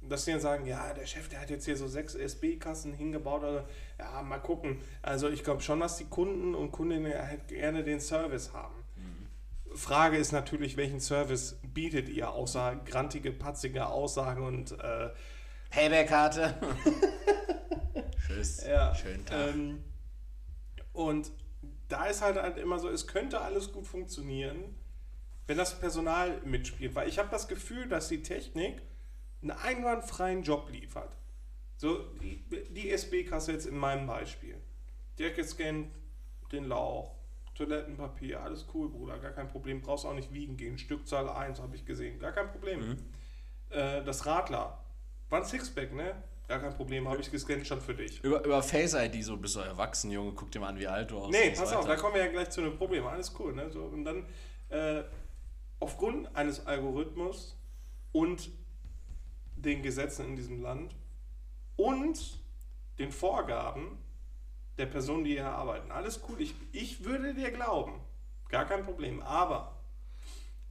dass die dann sagen, ja, der Chef, der hat jetzt hier so sechs SB-Kassen hingebaut. Oder, ja, mal gucken. Also ich glaube schon, dass die Kunden und Kundinnen halt gerne den Service haben. Frage ist natürlich, welchen Service bietet ihr, außer grantige, patzige Aussagen und äh, Payback-Karte. Tschüss. Ja, Schönen Tag. Ähm, und da ist halt, halt immer so, es könnte alles gut funktionieren, wenn das Personal mitspielt. Weil ich habe das Gefühl, dass die Technik einen einwandfreien Job liefert. So, die, die SB-Kasse jetzt in meinem Beispiel. Dirk gescannt den Lauch, Toilettenpapier, alles cool, Bruder, gar kein Problem. Brauchst auch nicht wiegen gehen. Stückzahl 1 habe ich gesehen, gar kein Problem. Äh, das Radler, war ein Sixpack, ne? Gar kein Problem, habe ich gescannt, schon für dich. Über, über Face ID, so bist du erwachsen, Junge, guck dir mal an, wie alt du aussiehst. Nee, pass auf, da kommen wir ja gleich zu einem Problem. Alles cool, ne? So, und dann äh, aufgrund eines Algorithmus und den Gesetzen in diesem Land und den Vorgaben der Personen, die hier arbeiten. Alles cool, ich, ich würde dir glauben. Gar kein Problem. Aber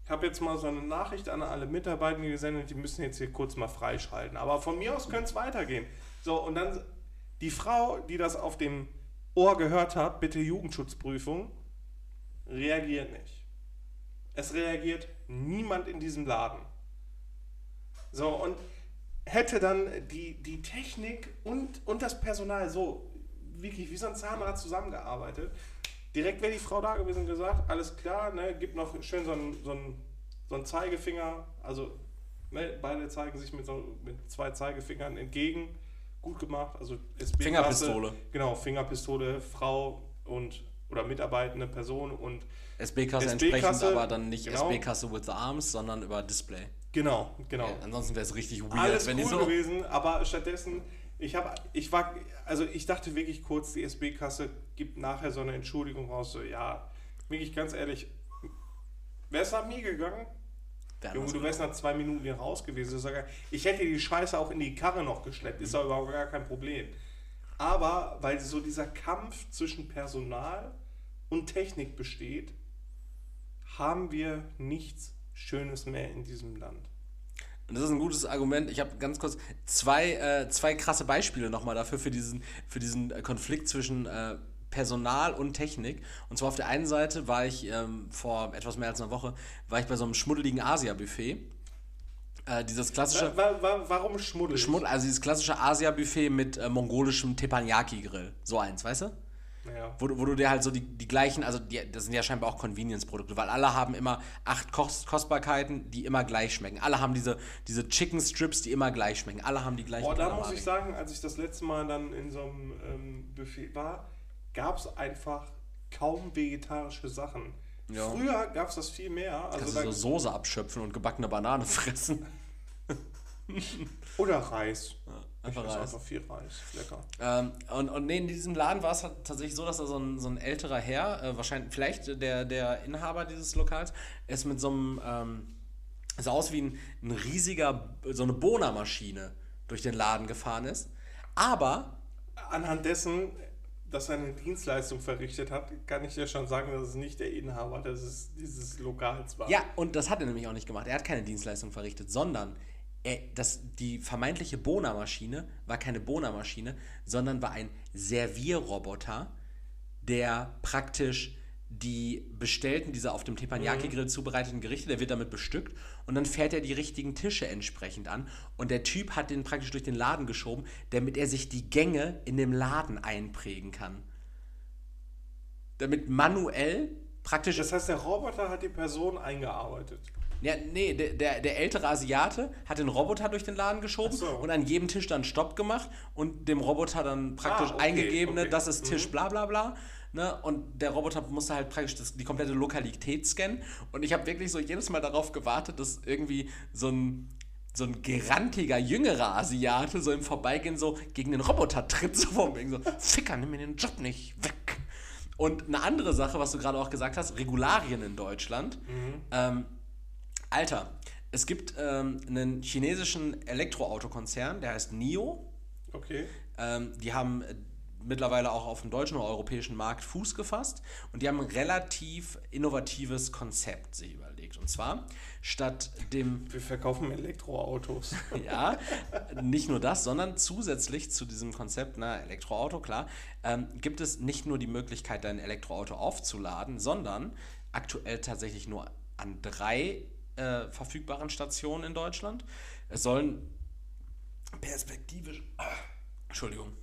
ich habe jetzt mal so eine Nachricht an alle Mitarbeiter gesendet, die müssen jetzt hier kurz mal freischalten. Aber von mir aus könnte es weitergehen. So, und dann die Frau, die das auf dem Ohr gehört hat, bitte Jugendschutzprüfung, reagiert nicht. Es reagiert niemand in diesem Laden. So, und hätte dann die, die Technik und, und das Personal so wirklich wie so ein Zahnrad zusammengearbeitet, direkt wäre die Frau da gewesen und gesagt, alles klar, ne, gibt noch schön so einen, so einen, so einen Zeigefinger, also ne, beide zeigen sich mit, so, mit zwei Zeigefingern entgegen, gut gemacht, also SB Fingerpistole. Genau, Fingerpistole, Frau und oder mitarbeitende Person und SB-Kasse SB-Kasse, entsprechend, aber dann nicht genau. SB-Kasse with the arms, sondern über Display. genau, genau. Ja, ansonsten wäre es richtig weird, Alles wenn cool die so. gewesen, aber stattdessen, ich habe, ich war, also ich dachte wirklich kurz, die SB-Kasse gibt nachher so eine Entschuldigung raus, so ja, wirklich ganz ehrlich, wäre es nach mir gegangen? Wären Junge, du wärst nach zwei Minuten hier raus gewesen. Gar- Ich hätte die Scheiße auch in die Karre noch geschleppt, ist doch überhaupt gar kein Problem. Aber weil so dieser Kampf zwischen Personal und Technik besteht, haben wir nichts Schönes mehr in diesem Land. Und das ist ein gutes Argument. Ich habe ganz kurz zwei, äh, zwei krasse Beispiele nochmal dafür, für diesen, für diesen Konflikt zwischen äh, Personal und Technik. Und zwar auf der einen Seite war ich ähm, vor etwas mehr als einer Woche, war ich bei so einem schmuddeligen Asia-Buffet. Äh, dieses klassische, Wa- wa- warum schmuddelig? Schmudd, also dieses klassische Asia-Buffet mit äh, mongolischem Teppanyaki-Grill. So eins, weißt du? Ja. Wo, du- wo du dir halt so die, die gleichen, also die, das sind ja scheinbar auch Convenience-Produkte, weil alle haben immer acht Kost, Kostbarkeiten, die immer gleich schmecken. Alle haben diese, diese Chicken Strips, die immer gleich schmecken. Alle haben die gleichen Boah, da muss ich sagen, als ich das letzte Mal dann in so einem ähm, Buffet war, gab es einfach kaum vegetarische Sachen. Ja. Früher gab es das viel mehr. Also Kannst du so Soße abschöpfen und gebackene Banane fressen. oder Reis. einfach ich Reis. einfach viel Reis. Lecker. Ähm, und, und nee, in diesem Laden war es halt tatsächlich so, dass da so ein, so ein älterer Herr, äh, wahrscheinlich, vielleicht der, der Inhaber dieses Lokals, ist mit so einem, ähm, sah aus wie ein, ein riesiger, so eine Bohnermaschine durch den Laden gefahren ist. Aber Anhand dessen, dass er eine Dienstleistung verrichtet hat, kann ich dir schon sagen, dass es nicht der Inhaber des, dieses Lokals war. Ja, und das hat er nämlich auch nicht gemacht. Er hat keine Dienstleistung verrichtet, sondern er, das, die vermeintliche Bohnermaschine war keine Bohnermaschine, sondern war ein Servierroboter, der praktisch die bestellten, diese auf dem Teppanyaki-Grill zubereiteten Gerichte, der wird damit bestückt und dann fährt er die richtigen Tische entsprechend an und der Typ hat den praktisch durch den Laden geschoben, damit er sich die Gänge in dem Laden einprägen kann. Damit manuell praktisch Das heißt, der Roboter hat die Person eingearbeitet. ja, nee, der, der, der ältere Asiate hat den Roboter durch den Laden geschoben so. und an jedem Tisch dann Stopp gemacht und dem Roboter dann praktisch Ah, okay, eingegeben, ne, okay. das ist Tisch bla bla bla. Ne? Und der Roboter musste halt praktisch das, die komplette Lokalität scannen. Und ich habe wirklich so jedes Mal darauf gewartet, dass irgendwie so ein, so ein gerantiger, jüngerer Asiate so im Vorbeigehen so gegen den Roboter tritt, so von wegen so, Ficker, nimm mir den Job nicht, weg. Und eine andere Sache, was du gerade auch gesagt hast, Regularien in Deutschland. Ähm, Alter, es gibt ähm, einen chinesischen Elektroautokonzern, der heißt NIO. Okay. Ähm, die haben äh, mittlerweile auch auf dem deutschen oder europäischen Markt Fuß gefasst und die haben ein relativ innovatives Konzept sich überlegt. Und zwar statt dem. Wir verkaufen Elektroautos. ja, nicht nur das, sondern zusätzlich zu diesem Konzept, na, Elektroauto, klar, ähm, gibt es nicht nur die Möglichkeit, dein Elektroauto aufzuladen, sondern aktuell tatsächlich nur an drei äh, verfügbaren Stationen in Deutschland. Es sollen perspektivisch. Entschuldigung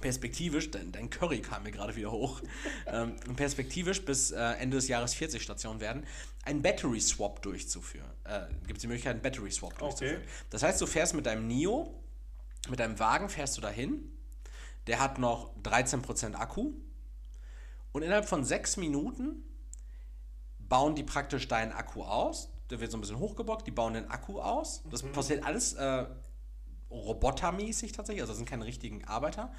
perspektivisch, denn dein Curry kam mir gerade wieder hoch, ähm, perspektivisch bis äh, Ende des Jahres 40 Stationen werden, einen Battery Swap durchzuführen. Äh, Gibt es die Möglichkeit, einen Battery Swap durchzuführen. Okay. Das heißt, du fährst mit deinem NIO, mit deinem Wagen fährst du dahin, der hat noch 13% Akku und innerhalb von sechs Minuten bauen die praktisch deinen Akku aus. Der wird so ein bisschen hochgebockt, die bauen den Akku aus. Das mhm. passiert alles äh, robotermäßig tatsächlich, also das sind keine richtigen Arbeiter.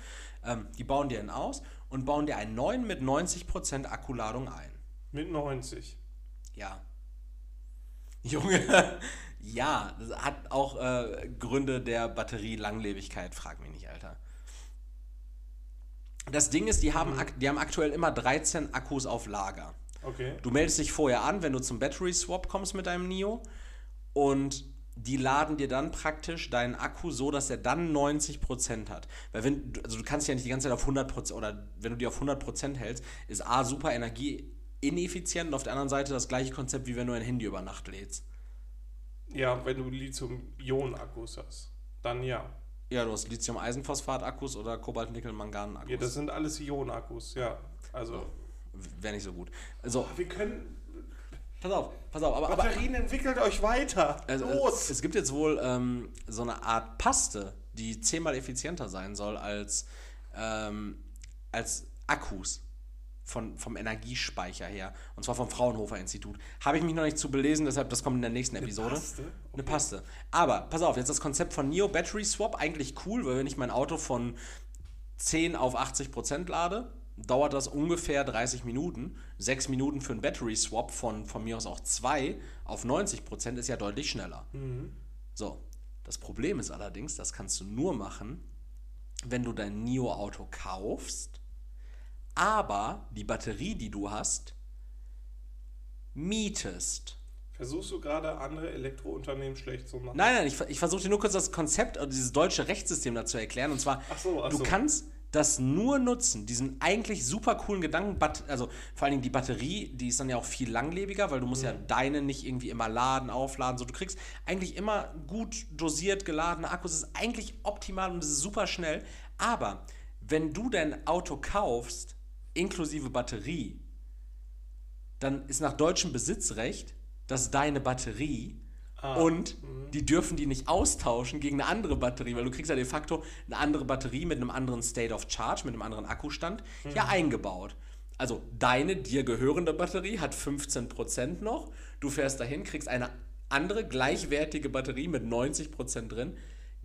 Ähm, die bauen dir einen aus und bauen dir einen neuen mit 90% Akkuladung ein. Mit 90%? Ja. Junge, ja, das hat auch äh, Gründe der Batterie-Langlebigkeit, frag mich nicht, Alter. Das Ding ist, die haben, mhm. die haben aktuell immer 13 Akkus auf Lager. Okay. Du meldest dich vorher an, wenn du zum Battery Swap kommst mit deinem NIO und die laden dir dann praktisch deinen Akku so, dass er dann 90% hat. Weil wenn, also du kannst ja nicht die ganze Zeit auf 100% oder wenn du die auf 100% hältst, ist A super energieineffizient und auf der anderen Seite das gleiche Konzept, wie wenn du ein Handy über Nacht lädst. Ja, wenn du Lithium-Ionen-Akkus hast, dann ja. Ja, du hast Lithium-Eisenphosphat-Akkus oder Kobalt-Nickel-Mangan-Akkus. Ja, das sind alles Ionen-Akkus, ja. Also. Wäre nicht so gut. Also, wir können Pass auf, pass auf. Aber, Batterien aber, entwickelt euch weiter. Also, Los! Es gibt jetzt wohl ähm, so eine Art Paste, die zehnmal effizienter sein soll als, ähm, als Akkus von, vom Energiespeicher her. Und zwar vom Fraunhofer Institut. Habe ich mich noch nicht zu belesen, deshalb das kommt in der nächsten Episode. Eine Paste? Okay. Eine Paste. Aber, pass auf, jetzt das Konzept von Neo Battery Swap, eigentlich cool, weil wenn ich mein Auto von 10 auf 80 Prozent lade, dauert das ungefähr 30 Minuten. 6 Minuten für einen Battery Swap von, von mir aus auch 2 auf 90 Prozent ist ja deutlich schneller. Mhm. So, das Problem ist allerdings, das kannst du nur machen, wenn du dein NIO-Auto kaufst, aber die Batterie, die du hast, mietest. Versuchst du gerade andere Elektrounternehmen schlecht zu machen? Nein, nein, ich, ich versuche dir nur kurz das Konzept, also dieses deutsche Rechtssystem dazu erklären. Und zwar, ach so, ach du so. kannst das nur nutzen, diesen eigentlich super coolen Gedanken, also vor allen Dingen die Batterie, die ist dann ja auch viel langlebiger, weil du musst mhm. ja deine nicht irgendwie immer laden, aufladen, so du kriegst eigentlich immer gut dosiert geladene Akkus, das ist eigentlich optimal und es ist super schnell, aber wenn du dein Auto kaufst, inklusive Batterie, dann ist nach deutschem Besitzrecht, dass deine Batterie Ah. Und mhm. die dürfen die nicht austauschen gegen eine andere Batterie, weil du kriegst ja de facto eine andere Batterie mit einem anderen State of Charge, mit einem anderen Akkustand, mhm. ja eingebaut. Also deine dir gehörende Batterie hat 15% noch, du fährst dahin, kriegst eine andere gleichwertige Batterie mit 90% drin,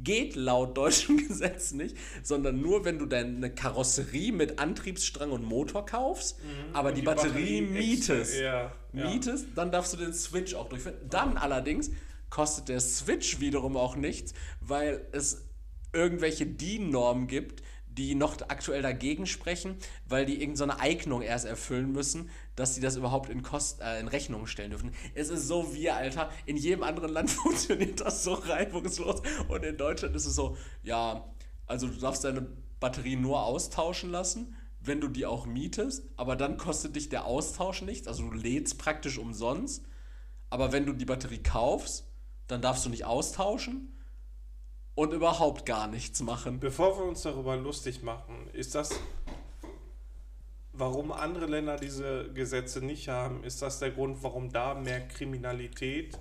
Geht laut deutschem Gesetz nicht, sondern nur, wenn du deine Karosserie mit Antriebsstrang und Motor kaufst, mhm. aber die, die, Batterie, Batterie mietest. Ja, mietest, dann darfst du den Switch auch durchführen. Dann allerdings kostet der Switch wiederum auch nichts, weil es irgendwelche DIN-Normen gibt, die noch aktuell dagegen sprechen, weil die irgendeine so Eignung erst erfüllen müssen, dass sie das überhaupt in, Kost, äh, in Rechnung stellen dürfen. Es ist so wie, Alter, in jedem anderen Land funktioniert das so reibungslos und in Deutschland ist es so, ja, also du darfst deine Batterie nur austauschen lassen, wenn du die auch mietest, aber dann kostet dich der Austausch nichts, also du lädst praktisch umsonst, aber wenn du die Batterie kaufst, dann darfst du nicht austauschen und überhaupt gar nichts machen. Bevor wir uns darüber lustig machen, ist das warum andere Länder diese Gesetze nicht haben, ist das der Grund, warum da mehr Kriminalität,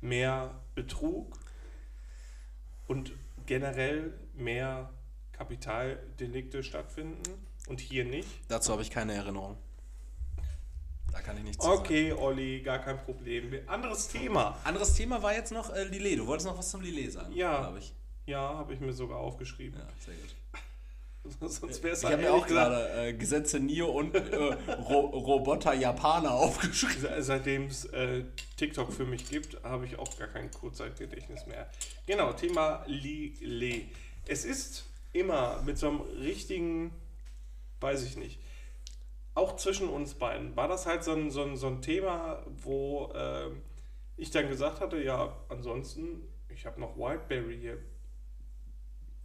mehr Betrug und generell mehr Kapitaldelikte stattfinden und hier nicht? Dazu habe ich keine Erinnerung. Da kann ich nichts Okay, sagen. Olli, gar kein Problem. Anderes Thema. Anderes Thema war jetzt noch äh, Lillet. Du wolltest noch was zum Lillet sagen, ja, glaube ich. Ja, habe ich mir sogar aufgeschrieben. Ja, sehr gut. Sonst wäre es Ich habe mir auch gerade äh, Gesetze Nio und äh, Ro Roboter Japaner aufgeschrieben. Seitdem es äh, TikTok für mich gibt, habe ich auch gar kein Kurzzeitgedächtnis mehr. Genau, Thema Lillet. Es ist immer mit so einem richtigen, weiß ich nicht, auch zwischen uns beiden, war das halt so ein, so ein, so ein Thema, wo äh, ich dann gesagt hatte, ja, ansonsten, ich habe noch Whiteberry hier.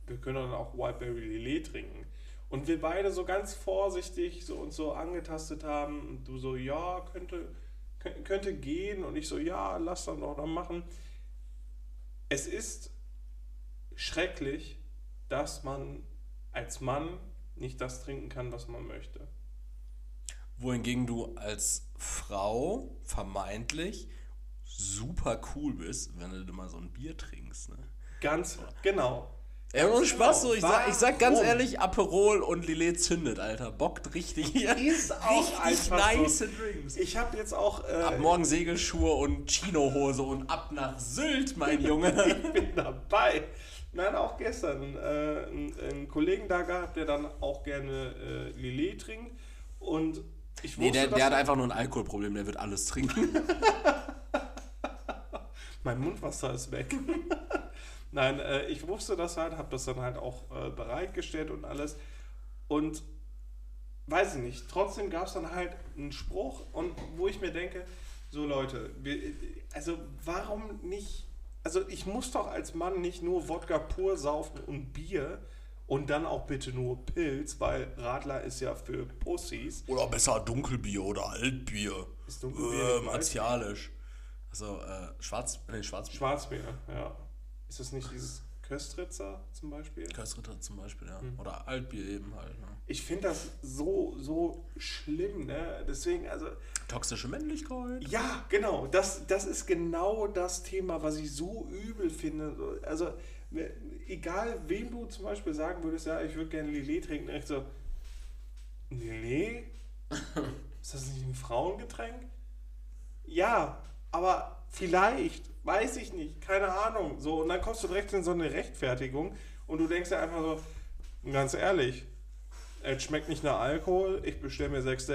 Wir können dann auch Whiteberry Lillet trinken. Und wir beide so ganz vorsichtig so uns so angetastet haben. Und du so, ja, könnte, könnte gehen. Und ich so, ja, lass dann doch dann machen. Es ist schrecklich, dass man als Mann nicht das trinken kann, was man möchte. Wohingegen du als Frau vermeintlich super cool bist, wenn du mal so ein Bier trinkst. Ne? Ganz, genau. Ja, ohne Spaß so, ich sag, ich sag ganz ehrlich, Aperol und Lillet zündet, Alter. Bockt richtig. Ist auch richtig nice so. Drinks. Ich habe jetzt auch. Äh, ab morgen Segelschuhe und Chinohose und ab nach Sylt, mein Junge. ich bin dabei. Nein, auch gestern äh, einen, einen, Kollegen da gehabt, der dann auch gerne äh, Lillet trinkt. Und ich wusste, Nee, der, der hat einfach nur ein Alkoholproblem, der wird alles trinken. mein Mundwasser ist weg. Nein, äh, ich wusste das halt, habe das dann halt auch äh, bereitgestellt und alles. Und weiß ich nicht, trotzdem gab es dann halt einen Spruch und wo ich mir denke, so Leute, wir, also warum nicht, also ich muss doch als Mann nicht nur Wodka pur saufen und Bier und dann auch bitte nur Pilz, weil Radler ist ja für Pussys. Oder besser Dunkelbier oder Altbier. Ist Dunkelbier äh, martialisch. Also äh, Schwarz, nee, Schwarzbier. Schwarzbier, ja. Ist das nicht dieses Köstritzer zum Beispiel? Köstritzer zum Beispiel, ja. Hm. Oder Altbier eben halt. Ne? Ich finde das so, so schlimm, ne? Deswegen, also. Toxische Männlichkeit. Ja, genau. Das, das ist genau das Thema, was ich so übel finde. Also, egal wem du zum Beispiel sagen würdest, ja, ich würde gerne Lillet trinken, echt so. Lillet? ist das nicht ein Frauengetränk? Ja, aber vielleicht, weiß ich nicht, keine Ahnung. So, und dann kommst du direkt in so eine Rechtfertigung und du denkst dir einfach so, ganz ehrlich, es schmeckt nicht nach Alkohol, ich bestelle mir sechs,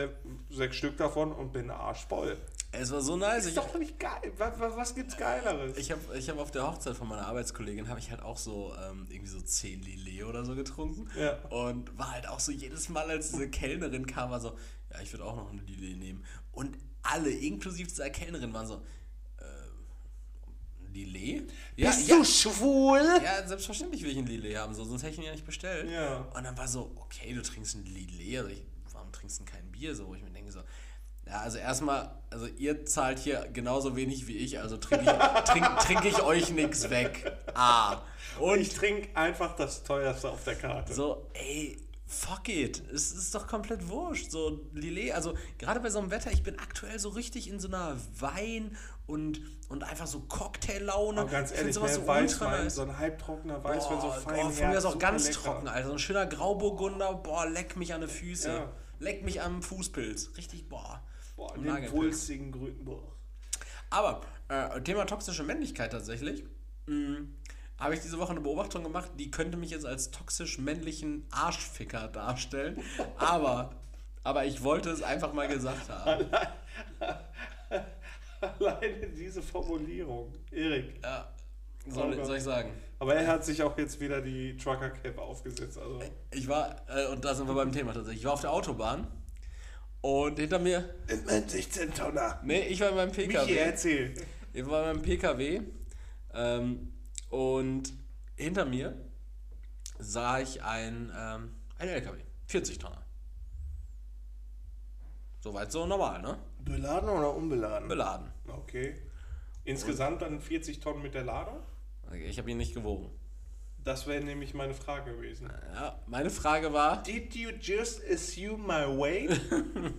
sechs Stück davon und bin arschvoll. Es war so nice. Ist doch nicht geil. Was, was, gibt's Geileres? Ich habe ich hab auf der Hochzeit von meiner Arbeitskollegin habe ich halt auch so ähm, irgendwie so 10 Lillet oder so getrunken. Ja. Und war halt auch so jedes Mal, als diese Kellnerin kam, war so, ja, ich würde auch noch eine Lillet nehmen. Und alle, inklusive dieser Kellnerin, waren so, Lillet? Ja, Bist ja. du schwul? Ja, selbstverständlich will ich ein Lillet haben, so, sonst hätte ich ihn ja nicht bestellt. Ja. Und dann war so, okay, du trinkst ein Lillet, also ich, warum trinkst du kein Bier? So, wo ich mir denke so, ja, also erstmal, also ihr zahlt hier genauso wenig wie ich, also trinke ich, trink, trink ich euch nichts weg. Ah. Und ich trinke einfach das teuerste auf der Karte. So, ey, fuck it. Es ist doch komplett wurscht. So, Lillet, also gerade bei so einem Wetter, ich bin aktuell so richtig in so einer Wein- und, und einfach so Cocktaillaune. Aber ganz ehrlich, sowas so Weißwein, nice. so ein halbtrockner Weißwein, so fein boah, Von mir ist auch ganz lecker. trocken, Alter. So ein schöner Grauburgunder, boah, leck mich an die Füße. Ja. Leck mich am Fußpilz. Richtig, boah. Boah, den wulstigen Grünen, boah. Aber, äh, Thema toxische Männlichkeit tatsächlich. Mh, habe ich diese Woche eine Beobachtung gemacht, die könnte mich jetzt als toxisch männlichen Arschficker darstellen. Aber, aber ich wollte es einfach mal gesagt haben. Alleine diese Formulierung. Erik. Ja. Soll, oh soll, ich sagen? Aber er hat sich auch jetzt wieder die Trucker Cap aufgesetzt. Also. Ich war, äh, und da sind wir beim Thema tatsächlich, ich war auf der Autobahn und hinter mir. In meinem 16 Tonner. Nee, ich war in meinem PKW. Michi, erzähl. Ich war in meinem PKW ähm, und hinter mir sah ich ein, ähm, ein LKW. 40 Tonner. Soweit so normal, ne? Beladen oder unbeladen? Beladen. Okay. Insgesamt dann 40 Tonnen mit der Ladung? Ich habe ihn nicht gewogen. Das wäre nämlich meine Frage gewesen. Ja, meine Frage war. Did you just assume my weight?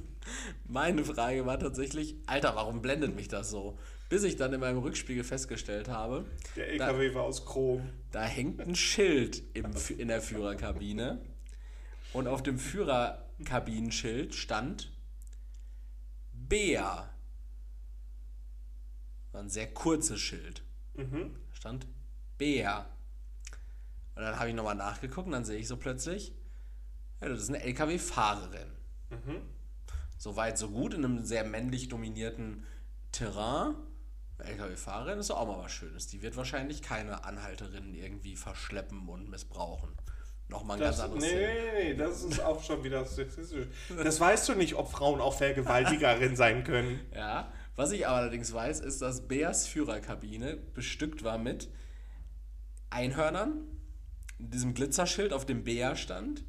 meine Frage war tatsächlich, Alter, warum blendet mich das so? Bis ich dann in meinem Rückspiegel festgestellt habe. Der LKW da, war aus Chrom. Da hängt ein Schild im, in der Führerkabine. Und auf dem Führerkabinenschild stand Bär. War ein sehr kurzes Schild. Mhm. Stand Bär. Und dann habe ich nochmal nachgeguckt und dann sehe ich so plötzlich, ja, das ist eine LKW-Fahrerin. Mhm. So weit, so gut in einem sehr männlich dominierten Terrain. LKW-Fahrerin ist auch mal was Schönes. Die wird wahrscheinlich keine Anhalterinnen irgendwie verschleppen und missbrauchen. Nochmal ein Das, ganz anderes nee, Thema. nee, nee, das ist auch schon wieder sexistisch. Das weißt du nicht, ob Frauen auch Vergewaltigerinnen sein können. Ja, was ich aber allerdings weiß, ist, dass Bears Führerkabine bestückt war mit Einhörnern, diesem Glitzerschild, auf dem Bär stand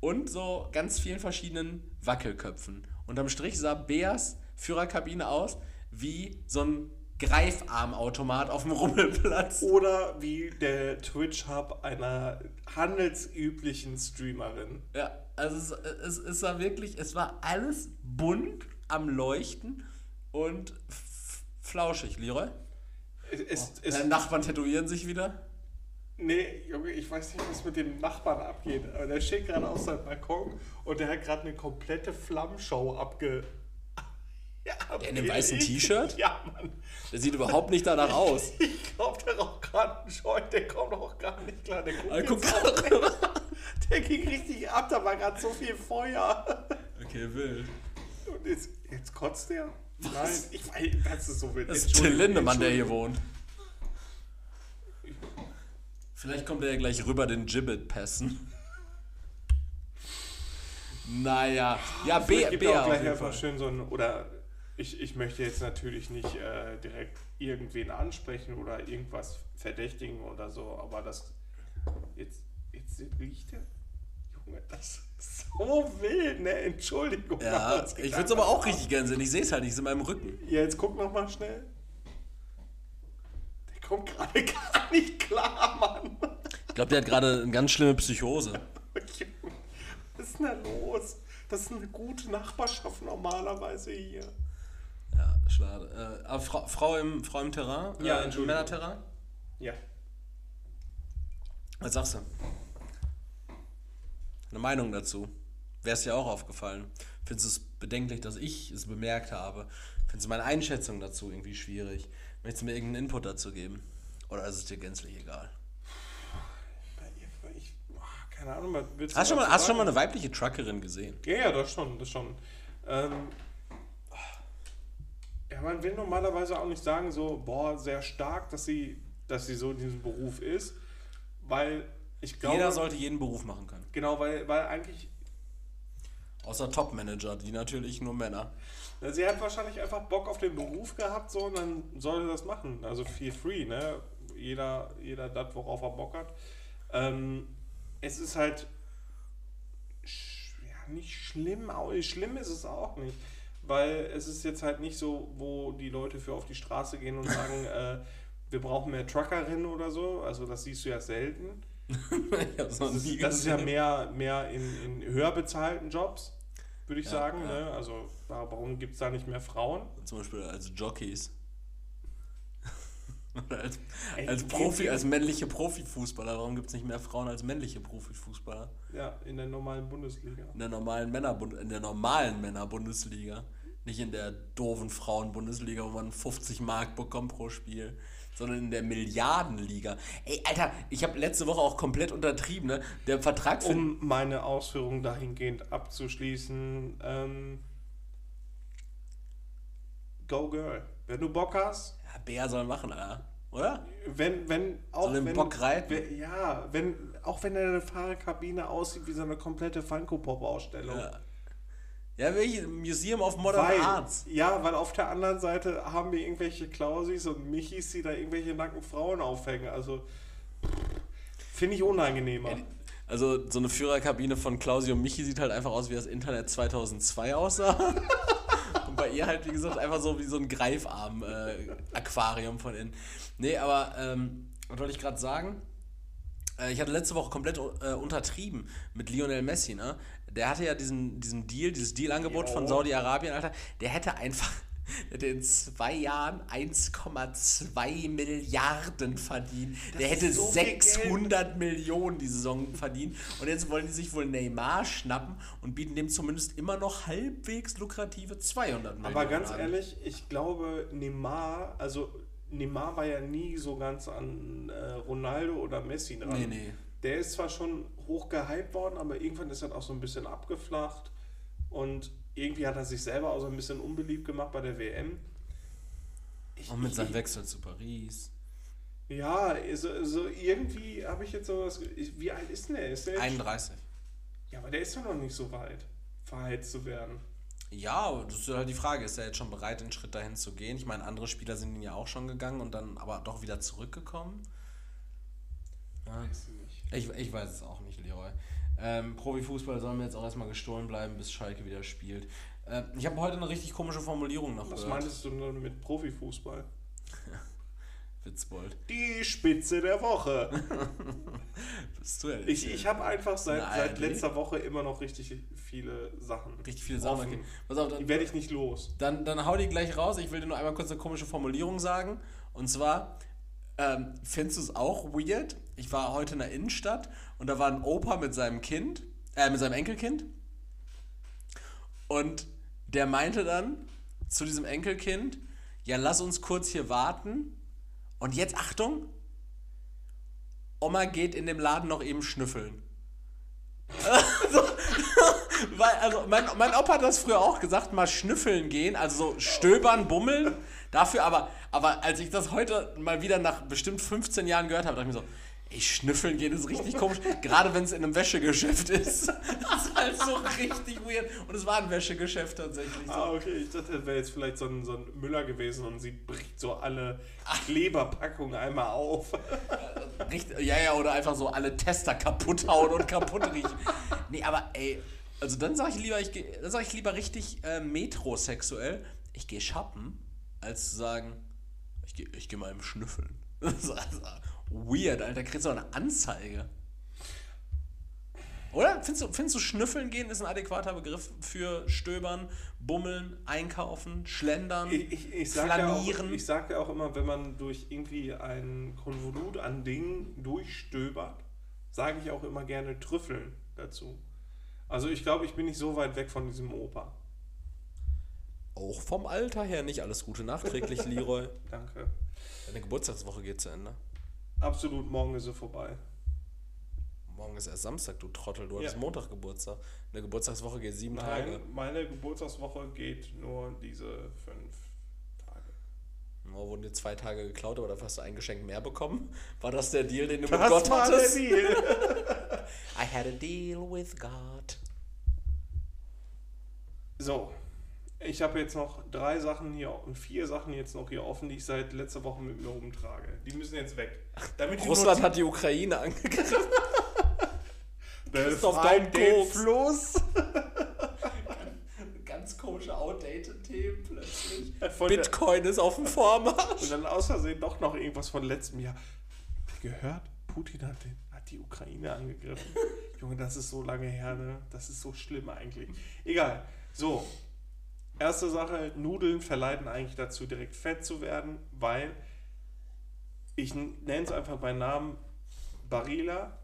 und so ganz vielen verschiedenen Wackelköpfen. Unterm Strich sah Bears Führerkabine aus wie so ein Greifarmautomat auf dem Rummelplatz. Oder wie der Twitch-Hub einer handelsüblichen Streamerin. Ja, also es, es, es war wirklich, es war alles bunt am Leuchten und flauschig, Leroy. Es, es, Deine Nachbarn tätowieren sich wieder. Nee, Junge, ich weiß nicht, was mit dem Nachbarn abgeht, aber der steht gerade auf seinem Balkon und der hat gerade eine komplette Flammshow abge. Ja, in dem abgelegt. weißen T-Shirt? Ja, Mann. Der sieht überhaupt nicht danach aus. Ich glaube, der raucht gerade einen Joint, der kommt auch gar nicht klar. Der guckt Ah, guck jetzt auch, Der ging richtig ab, da war gerade so viel Feuer. Okay, wild. Und jetzt, jetzt kotzt der? Nein, ich weiß, das ist so wild. Das ist Till Lindemann, der hier wohnt. Vielleicht kommt er ja gleich rüber den Gibbet passen. Naja, ja, B, gibt B auch gleich einfach schön so ein, oder ich, ich möchte jetzt natürlich nicht äh, direkt irgendwen ansprechen oder irgendwas verdächtigen oder so, aber das, jetzt, jetzt liegt der, Junge, das ist so wild, ne, Entschuldigung. Ja, ich würde es aber auch richtig gern sehen. Ich sehe es halt nicht, es ist in meinem Rücken. Ja, jetzt guck noch mal schnell. Der kommt gerade gar nicht klar, Mann. Ich glaube, der hat gerade eine ganz schlimme Psychose. Was ist denn da los? Das ist eine gute Nachbarschaft normalerweise hier. Ja, schade. Äh, aber Frau, Frau, im, Frau im Terrain? Ja, äh, Entschuldigung. Männerterrain? Ja. Was sagst du? Eine Meinung dazu? Wäre es dir auch aufgefallen? Findest du es bedenklich, dass ich es bemerkt habe? Findest du meine Einschätzung dazu irgendwie schwierig? Möchtest du mir irgendeinen Input dazu geben? Oder ist es dir gänzlich egal? Ich, keine Ahnung, was willst Hast du schon mal, hast du schon mal eine weibliche Truckerin gesehen? Ja, ja, das schon, das schon. Ähm, ja, man will normalerweise auch nicht sagen, so, boah, sehr stark, dass sie, dass sie so in diesem Beruf ist, weil ich glaube. Jeder sollte jeden Beruf machen können. Genau, weil, weil eigentlich Außer Top-Manager, die natürlich nur Männer. Sie hat wahrscheinlich einfach Bock auf den Beruf gehabt, so, und dann soll sie das machen. Also feel free, ne? Jeder, jeder das, worauf er Bock hat. Ähm, es ist halt ja, nicht schlimm, schlimm ist es auch nicht. Weil es ist jetzt halt nicht so, wo die Leute für auf die Straße gehen und sagen, äh, wir brauchen mehr Truckerinnen oder so. Also das siehst du ja selten. Das ist, das ist ja mehr, mehr in, in höher bezahlten Jobs, würde ich Ja, sagen. ja. Ne? Also warum gibt es da nicht mehr Frauen? Zum Beispiel als Jockeys. Oder als, Ey, als Profi, als männliche Profifußballer. Warum gibt es nicht mehr Frauen als männliche Profifußballer? Ja, in der normalen Bundesliga. In der normalen Männerbund in der normalen Männerbundesliga. Nicht in der doofen Frauenbundesliga, wo man 50 Mark bekommt pro Spiel, sondern in der Milliardenliga. Ey, Alter, ich habe letzte Woche auch komplett untertrieben, ne? Der Vertrag für Um meine Ausführungen dahingehend abzuschließen, ähm, go girl. Wenn du Bock hast, ja, Bär soll machen, Alter. Oder? wenn, wenn auch Soll wenn, Bock reiten? wenn, ja, wenn auch wenn deine Fahrerkabine aussieht wie so eine komplette Funko Pop Ausstellung. Ja. Ja, welche Museum of Modern Weil, Arts. ja, weil auf der anderen Seite haben wir irgendwelche Klausis und Michis, die da irgendwelche nackten Frauen aufhängen. Also finde ich unangenehmer. Also so eine Führerkabine von Klausi und Michi sieht halt einfach aus, wie das Internet 2002 aussah. bei ihr halt, wie gesagt, einfach so wie so ein Greifarm-Aquarium von innen. Nee, aber ähm, was wollte ich gerade sagen? Äh, ich hatte letzte Woche komplett äh, untertrieben mit Lionel Messi, ne? Der hatte ja diesen, diesen Deal, dieses Dealangebot von Saudi-Arabien, Alter. Der hätte einfach in zwei Jahren 1,2 Milliarden verdient. der ist hätte so viel Geld. 600 Millionen die Saison verdient. Und jetzt wollen die sich wohl Neymar schnappen und bieten dem zumindest immer noch halbwegs lukrative 200 Millionen. Aber ganz an. ehrlich, ich glaube, Neymar, also Neymar war ja nie so ganz an äh, Ronaldo oder Messi dran. Nee, nee. Der ist zwar schon hoch gehypt worden, aber irgendwann ist er auch so ein bisschen abgeflacht und irgendwie hat er sich selber auch so ein bisschen unbeliebt gemacht bei der WM. Ich, Und mit seinem Wechsel zu Paris. Ja, so, so irgendwie habe ich jetzt so was. Wie alt ist denn der? Ist der jetzt- 31. Ja, aber der ist doch noch nicht so weit, verheizt zu werden. Ja, das ist halt die Frage, ist er jetzt schon bereit, den Schritt dahin zu gehen? Ich meine, andere Spieler sind ihn ja auch schon gegangen und dann aber doch wieder zurückgekommen. Ja. Weiß ich nicht. Ich, ich weiß es auch nicht. Ähm, Profifußball soll mir jetzt auch erstmal gestohlen bleiben, bis Schalke wieder spielt. Äh, ich habe heute eine richtig komische Formulierung noch Was gehört. meintest du denn mit Profifußball? Witzbold. Die Spitze der Woche. Bist du ehrlich? Ich, ich habe einfach seit, Nein, seit letzter Woche immer noch richtig viele Sachen. Richtig viele Sachen. Okay. Pass auf, dann, Die werde ich nicht los. Dann, dann hau die gleich raus. Ich will dir nur einmal kurz eine komische Formulierung sagen. Und zwar, ähm, findest du es auch weird? Ich war heute in der Innenstadt und da war ein Opa mit seinem Kind, äh, mit seinem Enkelkind. Und der meinte dann zu diesem Enkelkind, ja, lass uns kurz hier warten. Und jetzt Achtung, Oma geht in dem Laden noch eben schnüffeln. Weil, also mein, mein Opa hat das früher auch gesagt, mal schnüffeln gehen, also so stöbern, bummeln. Dafür aber, aber als ich das heute mal wieder nach bestimmt 15 Jahren gehört habe, dachte ich mir so, ey, schnüffeln gehen ist richtig komisch, gerade wenn es in einem Wäschegeschäft ist. Das ist halt so richtig weird. Und es war ein Wäschegeschäft tatsächlich. So. Ah, okay. Ich dachte, das wäre jetzt vielleicht so ein, so ein Müller gewesen und sie bricht so alle Kleberpackungen einmal auf. Richtig, ja, ja, oder einfach so alle Tester kaputt hauen und kaputt riechen. Nee, aber ey, also dann sage ich lieber, ich geh, dann sag ich lieber richtig äh, metrosexuell, ich gehe shoppen, als zu sagen, ich gehe ich geh mal im Schnüffeln. Weird, Alter, kriegst du auch eine Anzeige. Oder? Findest du, findest du, Schnüffeln gehen ist ein adäquater Begriff für Stöbern, Bummeln, Einkaufen, Schlendern, Ich, ich, ich sage ja, auch- Flanieren? ich sag ja auch immer, wenn man durch irgendwie ein Konvolut an Dingen durchstöbert, sage ich auch immer gerne Trüffeln dazu. Also ich glaube, ich bin nicht so weit weg von diesem Opa. Auch vom Alter her nicht alles Gute nachträglich, Leroy. Danke. Deine Geburtstagswoche geht zu Ende. Absolut, morgen ist sie vorbei. Morgen ist erst Samstag, du Trottel. Du hattest Ja. Montag Geburtstag. Eine Geburtstagswoche geht sieben Tage. Nein, meine Geburtstagswoche geht nur diese fünf Tage. Oh, wurden dir zwei Tage geklaut, aber dafür hast du ein Geschenk mehr bekommen. War das der Deal, den du mit Das Gott war der hattest? Deal. I had a deal with God. So, ich habe jetzt noch drei Sachen hier und vier Sachen jetzt noch hier offen, die ich seit letzter Woche mit mir rumtrage. Die müssen jetzt weg. Damit Russland hat die Ukraine angegriffen. Befreit den. Fluss. Ganz komische, outdated Themen plötzlich. Von Bitcoin ist auf dem Vormarsch. Und dann aus Versehen doch noch irgendwas von letztem Jahr. Gehört? Putin hat, den, hat die Ukraine angegriffen. Junge, das ist so lange her, ne? Das ist so schlimm eigentlich. Egal. So. Erste Sache, Nudeln verleiten eigentlich dazu, direkt fett zu werden, weil ich nenne es einfach bei Namen Barilla,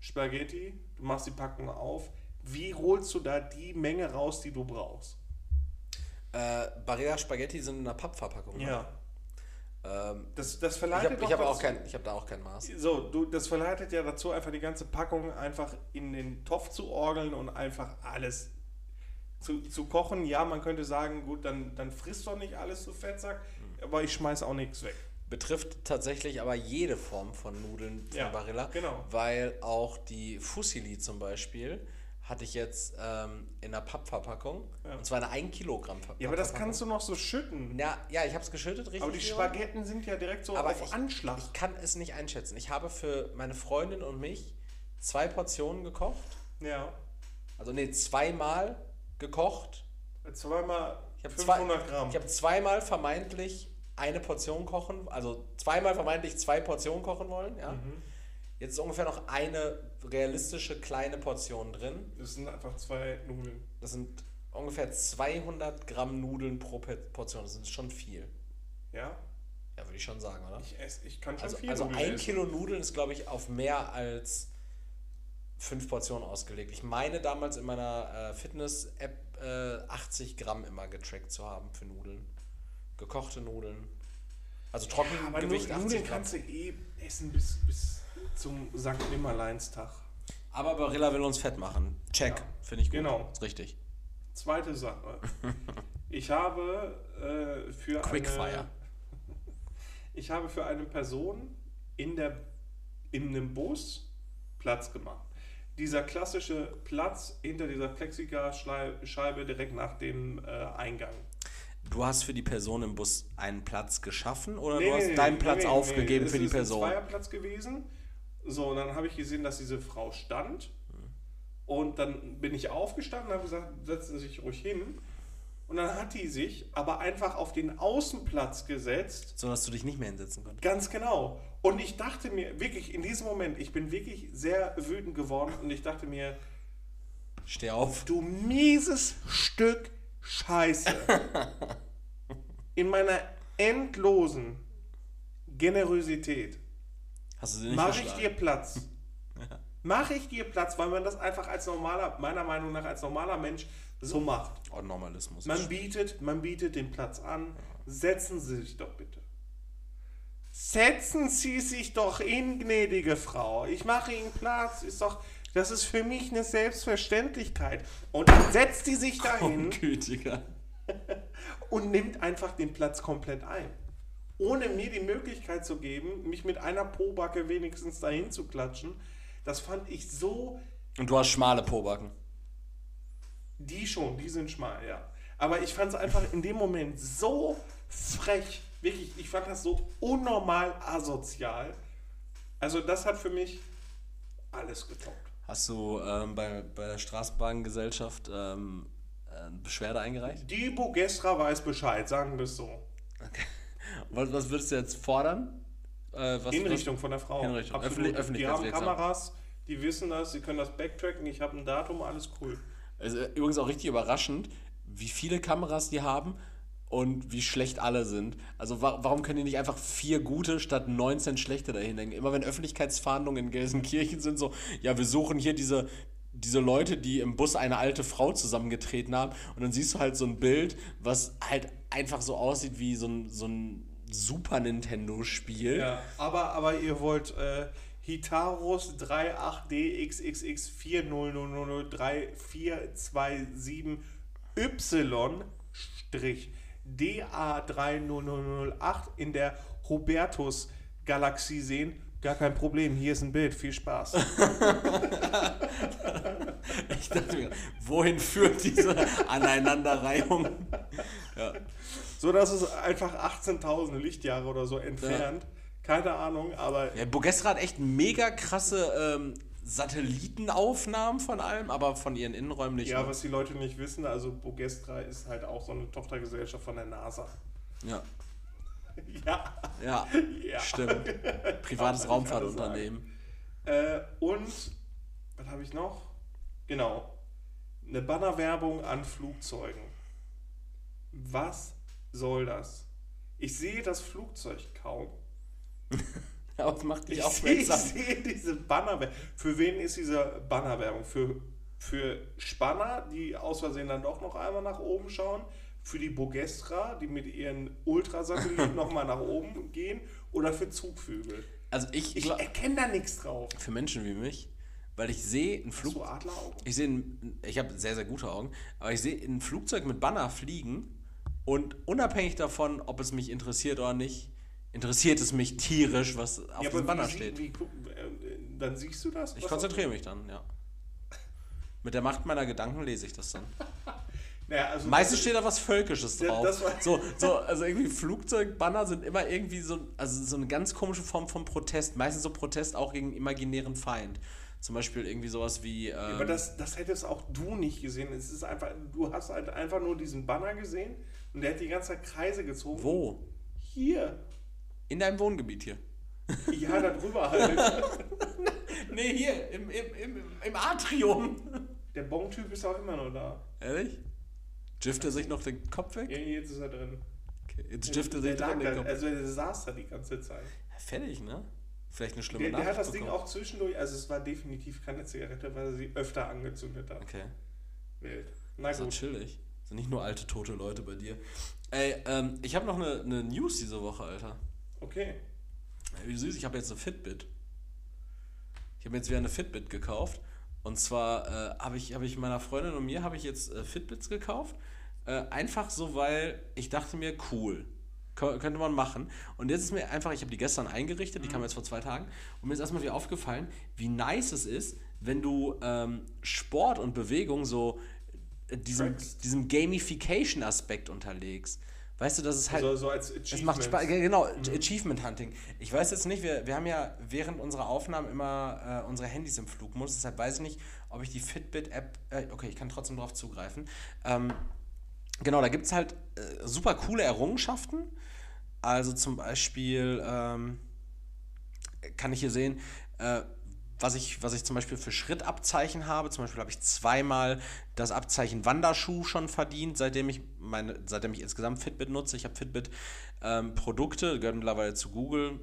Spaghetti, du machst die Packung auf. Wie holst du da die Menge raus, die du brauchst? Äh, Barilla Spaghetti sind in einer Pappverpackung. ne? Ja. Ähm, Das, das ich verleitet habe ich hab auch kein, ich da auch kein Maß. So, du, das verleitet ja dazu, einfach die ganze Packung einfach in den Topf zu orgeln und einfach alles zu, zu kochen. Ja, man könnte sagen, gut, dann, dann frisst doch nicht alles, du Fettsack, Hm. aber ich schmeiß auch nichts weg. Betrifft tatsächlich aber jede Form von Nudeln von Ja, Barilla. genau. Weil auch die Fusilli zum Beispiel hatte ich jetzt ähm, in einer Pappverpackung. Ja. Und zwar eine 1 Kilogramm Papp Ja, aber das kannst du noch so schütten. Ja, ja ich habe es geschüttet, richtig. aber die? Spaghetten sind ja direkt so Aber auf ich, Anschlag. Ich kann es nicht einschätzen. Ich habe für meine Freundin und mich zwei Portionen gekocht. ja. Also nee, zweimal gekocht. Zweimal Ich habe 500 zwei, Gramm. Ich habe zweimal vermeintlich eine Portion kochen, also zweimal vermeintlich zwei Portionen kochen wollen. Ja. Mhm. Jetzt ist ungefähr noch eine realistische kleine Portion drin. das sind einfach zwei Nudeln. Das sind ungefähr 200 Gramm Nudeln pro Portion. Das ist schon viel. Ja? Ja, würde ich schon sagen, oder? Ich, ess, ich kann schon Also, viel also Nudeln ein essen. Kilo Nudeln ist, glaube ich, auf mehr als fünf Portionen ausgelegt. Ich meine damals in meiner äh, Fitness-App äh, 80 Gramm immer getrackt zu haben für Nudeln. Gekochte Nudeln. Also Aber Trockengewicht Nu- 80 Nudeln Gramm. kannst du eh essen bis, bis zum St. Nimmerleinstag. Aber Barilla will uns fett machen. Check. Ja. Finde ich gut. Genau. Ist richtig. Zweite Sache. Ich habe äh, für Quickfire. eine Ich habe für eine Person in, der, in einem Bus Platz gemacht. Dieser klassische Platz hinter dieser Plexiglasscheibe direkt nach dem äh, Eingang. Du hast für die Person im Bus einen Platz geschaffen oder Nee, du hast nee, deinen nee, Platz aufgegeben für die Es ist ein Person? Zweierplatz gewesen. So, und dann habe ich gesehen, dass diese Frau stand. Und dann bin ich aufgestanden und habe gesagt, setzen Sie sich ruhig hin. Und dann hat die sich aber einfach auf den Außenplatz gesetzt. So dass du dich nicht mehr hinsetzen konntest. Ganz genau. Und ich dachte mir, wirklich, in diesem Moment, ich bin wirklich sehr wütend geworden und ich dachte mir, Steh auf. du mieses Stück Scheiße. In meiner endlosen Generosität mache ich dir Platz. Mache ich dir Platz, weil man das einfach als normaler, meiner Meinung nach als normaler Mensch so macht. Oh, Normalismus. Man bietet, man bietet den Platz an. Setzen Sie sich doch bitte. Setzen Sie sich doch hin, gnädige Frau. Ich mache Ihnen Platz. Ist doch, das ist für mich eine Selbstverständlichkeit. Und dann setzt sie sich dahin Gütiger. und nimmt einfach den Platz komplett ein. Ohne mir die Möglichkeit zu geben, mich mit einer Pobacke wenigstens dahin zu klatschen. Das fand ich so Und du hast schmale Pobacken. Die schon, die sind schmal, ja. Aber ich fand es einfach in dem Moment so frech. Wirklich, ich fand das so unnormal asozial. Also das hat für mich alles getoppt. Hast du ähm, bei, bei der Straßenbahngesellschaft ähm, eine Beschwerde eingereicht? Die Bogestra weiß Bescheid, sagen wir es so. Was, was würdest du jetzt fordern? Äh, Hinrichtung von der Frau. Hinrichtung. Absolut. Öffentlich- die haben. Kameras, die wissen das, sie können das backtracken, ich habe ein Datum, alles cool. Es ist übrigens auch richtig überraschend, wie viele Kameras die haben und wie schlecht alle sind. Also wa warum können die nicht einfach vier gute statt 19 schlechte dahin hängen? Immer wenn Öffentlichkeitsfahndungen in Gelsenkirchen sind, so, ja, wir suchen hier diese, diese Leute, die im Bus eine alte Frau zusammengetreten haben und dann siehst du halt so ein Bild, was halt einfach so aussieht wie so ein, so ein Super Nintendo-Spiel. Ja, aber, aber ihr wollt äh, Hitaros 38DXX4003427Y-DA30008 in der Hubertus-Galaxie sehen. Gar kein Problem, hier ist ein Bild. Viel Spaß. Ich dachte mir, wohin führt diese Aneinanderreihung? Ja. So dass es einfach 18.000 Lichtjahre oder so entfernt. Keine Ahnung, aber Ja, Bogestra hat echt mega krasse ähm, Satellitenaufnahmen von allem, aber von ihren Innenräumen nicht. ja, ne? was die Leute nicht wissen, also Bogestra ist halt auch so eine Tochtergesellschaft von der NASA. ja. Ja. ja, Ja. stimmt. Privates Raumfahrtunternehmen. Äh, und, was habe ich noch? Genau. Eine Bannerwerbung an Flugzeugen. Was soll das? Ich sehe das Flugzeug kaum. Es macht dich Ich sehe, ich aufmerksam. sehe diese Bannerwerbung. Für wen ist diese Bannerwerbung? Für, für Spanner, die aus Versehen dann doch noch einmal nach oben schauen? Für die Bogestra, die mit ihren Ultrasatelliten nochmal nach oben gehen? Oder für Zugvögel? Also ich, Ich erkenne da nichts drauf. für Menschen wie mich, weil ich sehe ein Hast Flug, du Adleraugen? ich sehe, ich habe sehr sehr gute Augen, aber ich sehe ein Flugzeug mit Banner fliegen und unabhängig davon, ob es mich interessiert oder nicht, interessiert es mich tierisch, was auf diesem Banner wie, steht. Wie, äh, dann siehst du das? Ich konzentriere mich dann, ja. Mit der Macht meiner Gedanken lese ich das dann. Naja, also Meistens steht da was Völkisches Ja, drauf. so, so, also irgendwie Flugzeugbanner sind immer irgendwie so, also so eine ganz komische Form von Protest. Meistens so Protest auch gegen imaginären Feind. Zum Beispiel irgendwie sowas wie. Ähm, Aber das, das hättest auch du nicht gesehen. Es ist einfach, du hast halt einfach nur diesen Banner gesehen und der hat die ganze Zeit Kreise gezogen. wo? Hier. In deinem Wohngebiet hier. Ja, da drüber halt. Nee, hier, im, im, im, im Atrium. Der Bon-Typ ist auch immer noch da. Ehrlich? Jifft er sich noch den Kopf weg? Ja, jetzt ist er drin. Okay, jetzt jifft er sich der drin den Kopf. also der saß da die ganze Zeit. Ja, fertig, ne? Vielleicht eine schlimme Der, der Nachricht hat das Ding bekommen. auch zwischendurch, also es war definitiv keine Zigarette, weil er sie öfter angezündet hat. Okay. Wild. Na So gut. chillig. Sind nicht nur alte, tote Leute bei dir. Ey, ähm, ich habe noch eine, eine News diese Woche, Alter. Okay. Wie süß, ich habe jetzt eine Fitbit. Ich habe jetzt wieder eine Fitbit gekauft. Und zwar äh, habe ich, hab ich meiner Freundin und mir habe ich jetzt äh, Fitbits gekauft. Äh, einfach so, weil ich dachte mir, cool. Kö- Könnte man machen. Und jetzt ist mir einfach, ich habe die gestern eingerichtet, die kam jetzt vor zwei Tagen, und mir ist erstmal wieder aufgefallen, wie nice es ist, wenn du ähm, Sport und Bewegung so äh, diesem, diesem Gamification-Aspekt unterlegst. Weißt du, das ist halt. So, so als Es macht Spaß, Achievement. genau, Achievement Hunting. Ich weiß jetzt nicht, wir, wir haben ja während unserer Aufnahmen immer äh, unsere Handys im Flugmodus, deshalb weiß ich nicht, ob ich die Fitbit-App, äh, okay, ich kann trotzdem drauf zugreifen. Ähm, genau, da gibt es halt äh, super coole Errungenschaften. Also zum Beispiel ähm, kann ich hier sehen, äh, was ich, was ich zum Beispiel für Schrittabzeichen habe. Zum Beispiel habe ich zweimal das Abzeichen Wanderschuh schon verdient, seitdem ich meine, seitdem ich insgesamt Fitbit nutze. Ich habe Fitbit ähm, Produkte, gehören mittlerweile zu Google.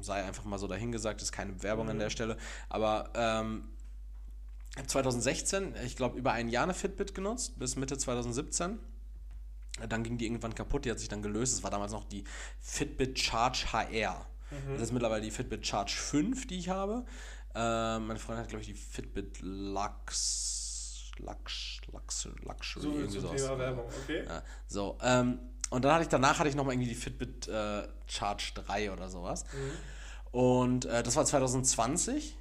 Sei einfach mal so dahingesagt, ist keine Werbung an der Stelle. Aber ähm, ich habe 2016, ich glaube, über ein Jahr eine Fitbit genutzt, bis Mitte 2017. Dann ging die irgendwann kaputt, die hat sich dann gelöst. Es war damals noch die Fitbit Charge HR. Das ist mittlerweile die Fitbit Charge 5, die ich habe. Äh, meine Freundin hat, glaube ich, die Fitbit Lux, Lux, Lux, Luxury, So irgendwie zum sowas. Thema Werbung, okay? Ja, so, ähm, und dann hatte ich, danach hatte ich nochmal irgendwie die Fitbit äh, Charge 3 oder sowas. Und äh, das war 2020.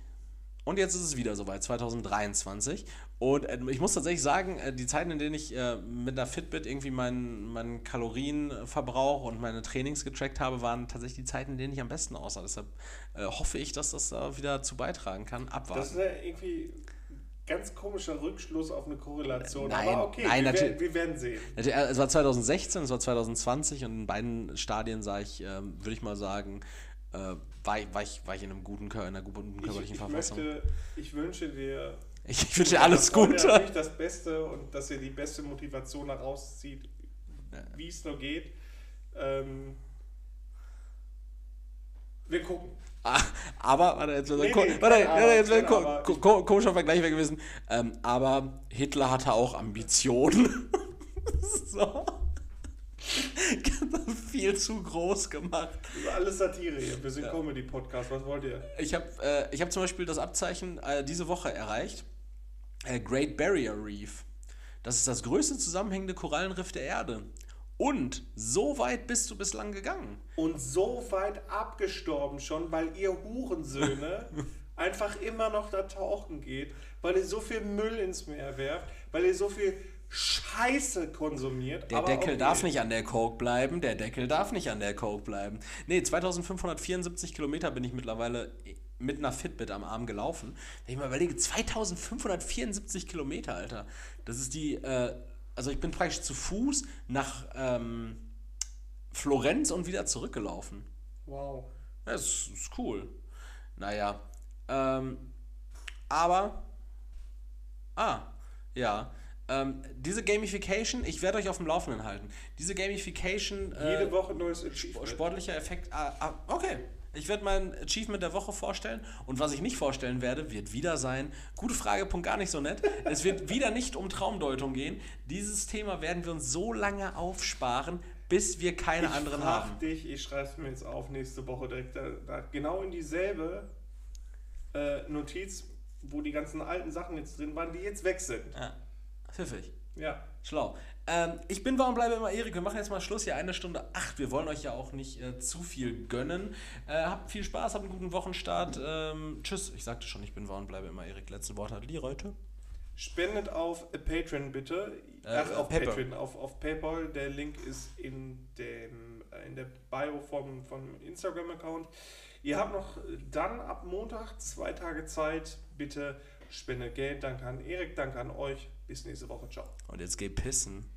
Und jetzt ist es wieder soweit, 2023. Und äh, ich muss tatsächlich sagen, äh, die Zeiten, in denen ich äh, mit einer Fitbit irgendwie meinen, meinen Kalorienverbrauch und meine Trainings getrackt habe, waren tatsächlich die Zeiten, in denen ich am besten aussah. Deshalb äh, hoffe ich, dass das da wieder zu beitragen kann. Abwarten. Das ist ja irgendwie ein ganz komischer Rückschluss auf eine Korrelation. Nein, Aber okay, nein, wir, natürlich- werden, wir werden sehen. Es war 2016, es war 2020 und in beiden Stadien sah ich, ähm, würde ich mal sagen, äh, war, ich- war, ich, war ich in, einem guten, in einer guten Ich, körperlichen ich, Verfassung. möchte, ich wünsche dir ich, ich wünsche dir alles Gute. Natürlich das Beste und dass ihr die beste Motivation daraus zieht, wie es nur geht. Ähm, wir gucken. Ah, Aber, warte, jetzt wird Nee, nee, warte, ko Aber. ko ko komischer Vergleich wäre gewesen. Ähm, aber Hitler hatte auch Ambitionen. so. Viel zu groß gemacht. Das ist alles Satire hier. Wir sind Comedy-Podcast. Was wollt ihr? Ich habe äh, ich hab zum Beispiel das Abzeichen äh, diese Woche erreicht. Äh, Great Barrier Reef. Das ist das größte zusammenhängende Korallenriff der Erde. Und so weit bist du bislang gegangen. Und so weit abgestorben schon, weil ihr Hurensöhne einfach immer noch da tauchen geht, weil ihr so viel Müll ins Meer werft, weil ihr so viel Scheiße konsumiert. Der Deckel okay. darf nicht an der Coke bleiben. Der Deckel darf nicht an der Coke bleiben. Nee, 2574 Kilometer bin ich mittlerweile mit einer Fitbit am Arm gelaufen. Wenn ich mal überlege, 2574 Kilometer, Alter. Das ist die, äh, also ich bin praktisch zu Fuß nach ähm, Florenz und wieder zurückgelaufen. Wow. Ja, Das ist, ist cool. Naja. Ähm, aber. Ah, ja. Ähm, diese Gamification, ich werde euch auf dem Laufenden halten. Diese Gamification. äh, Jede Woche neues Achievement. Sportlicher Effekt. Ah, ah, okay. Ich werde mein Achievement der Woche vorstellen. Und was ich nicht vorstellen werde, wird wieder sein. Gute Frage, Punkt gar nicht so nett. Es wird wieder nicht um Traumdeutung gehen. Dieses Thema werden wir uns so lange aufsparen, bis wir keine ich anderen haben. dich, ich schreibe es mir jetzt auf nächste Woche direkt, da, da, genau in dieselbe äh, Notiz, wo die ganzen alten Sachen jetzt drin waren, die jetzt weg sind. Ja, pfiffig. Ja. Schlau. Ähm, ich bin warum bleibe immer Erik. Wir machen jetzt mal Schluss hier eine Stunde acht. Wir wollen euch ja auch nicht äh, zu viel gönnen. Äh, habt viel Spaß, habt einen guten Wochenstart. Ähm, tschüss. Ich sagte schon, ich bin warum bleibe immer Erik. Letzte Wort hat Lee heute. Spendet auf Patreon bitte. Äh, Ach, auf Paypal. Patreon, auf, auf PayPal. Der Link ist in, dem, äh, in der Bio vom, vom Instagram-Account. Ihr habt noch dann ab Montag zwei Tage Zeit. Bitte spendet Geld. Danke an Erik, danke an euch. Bis nächste Woche. Ciao. Und jetzt geh pissen.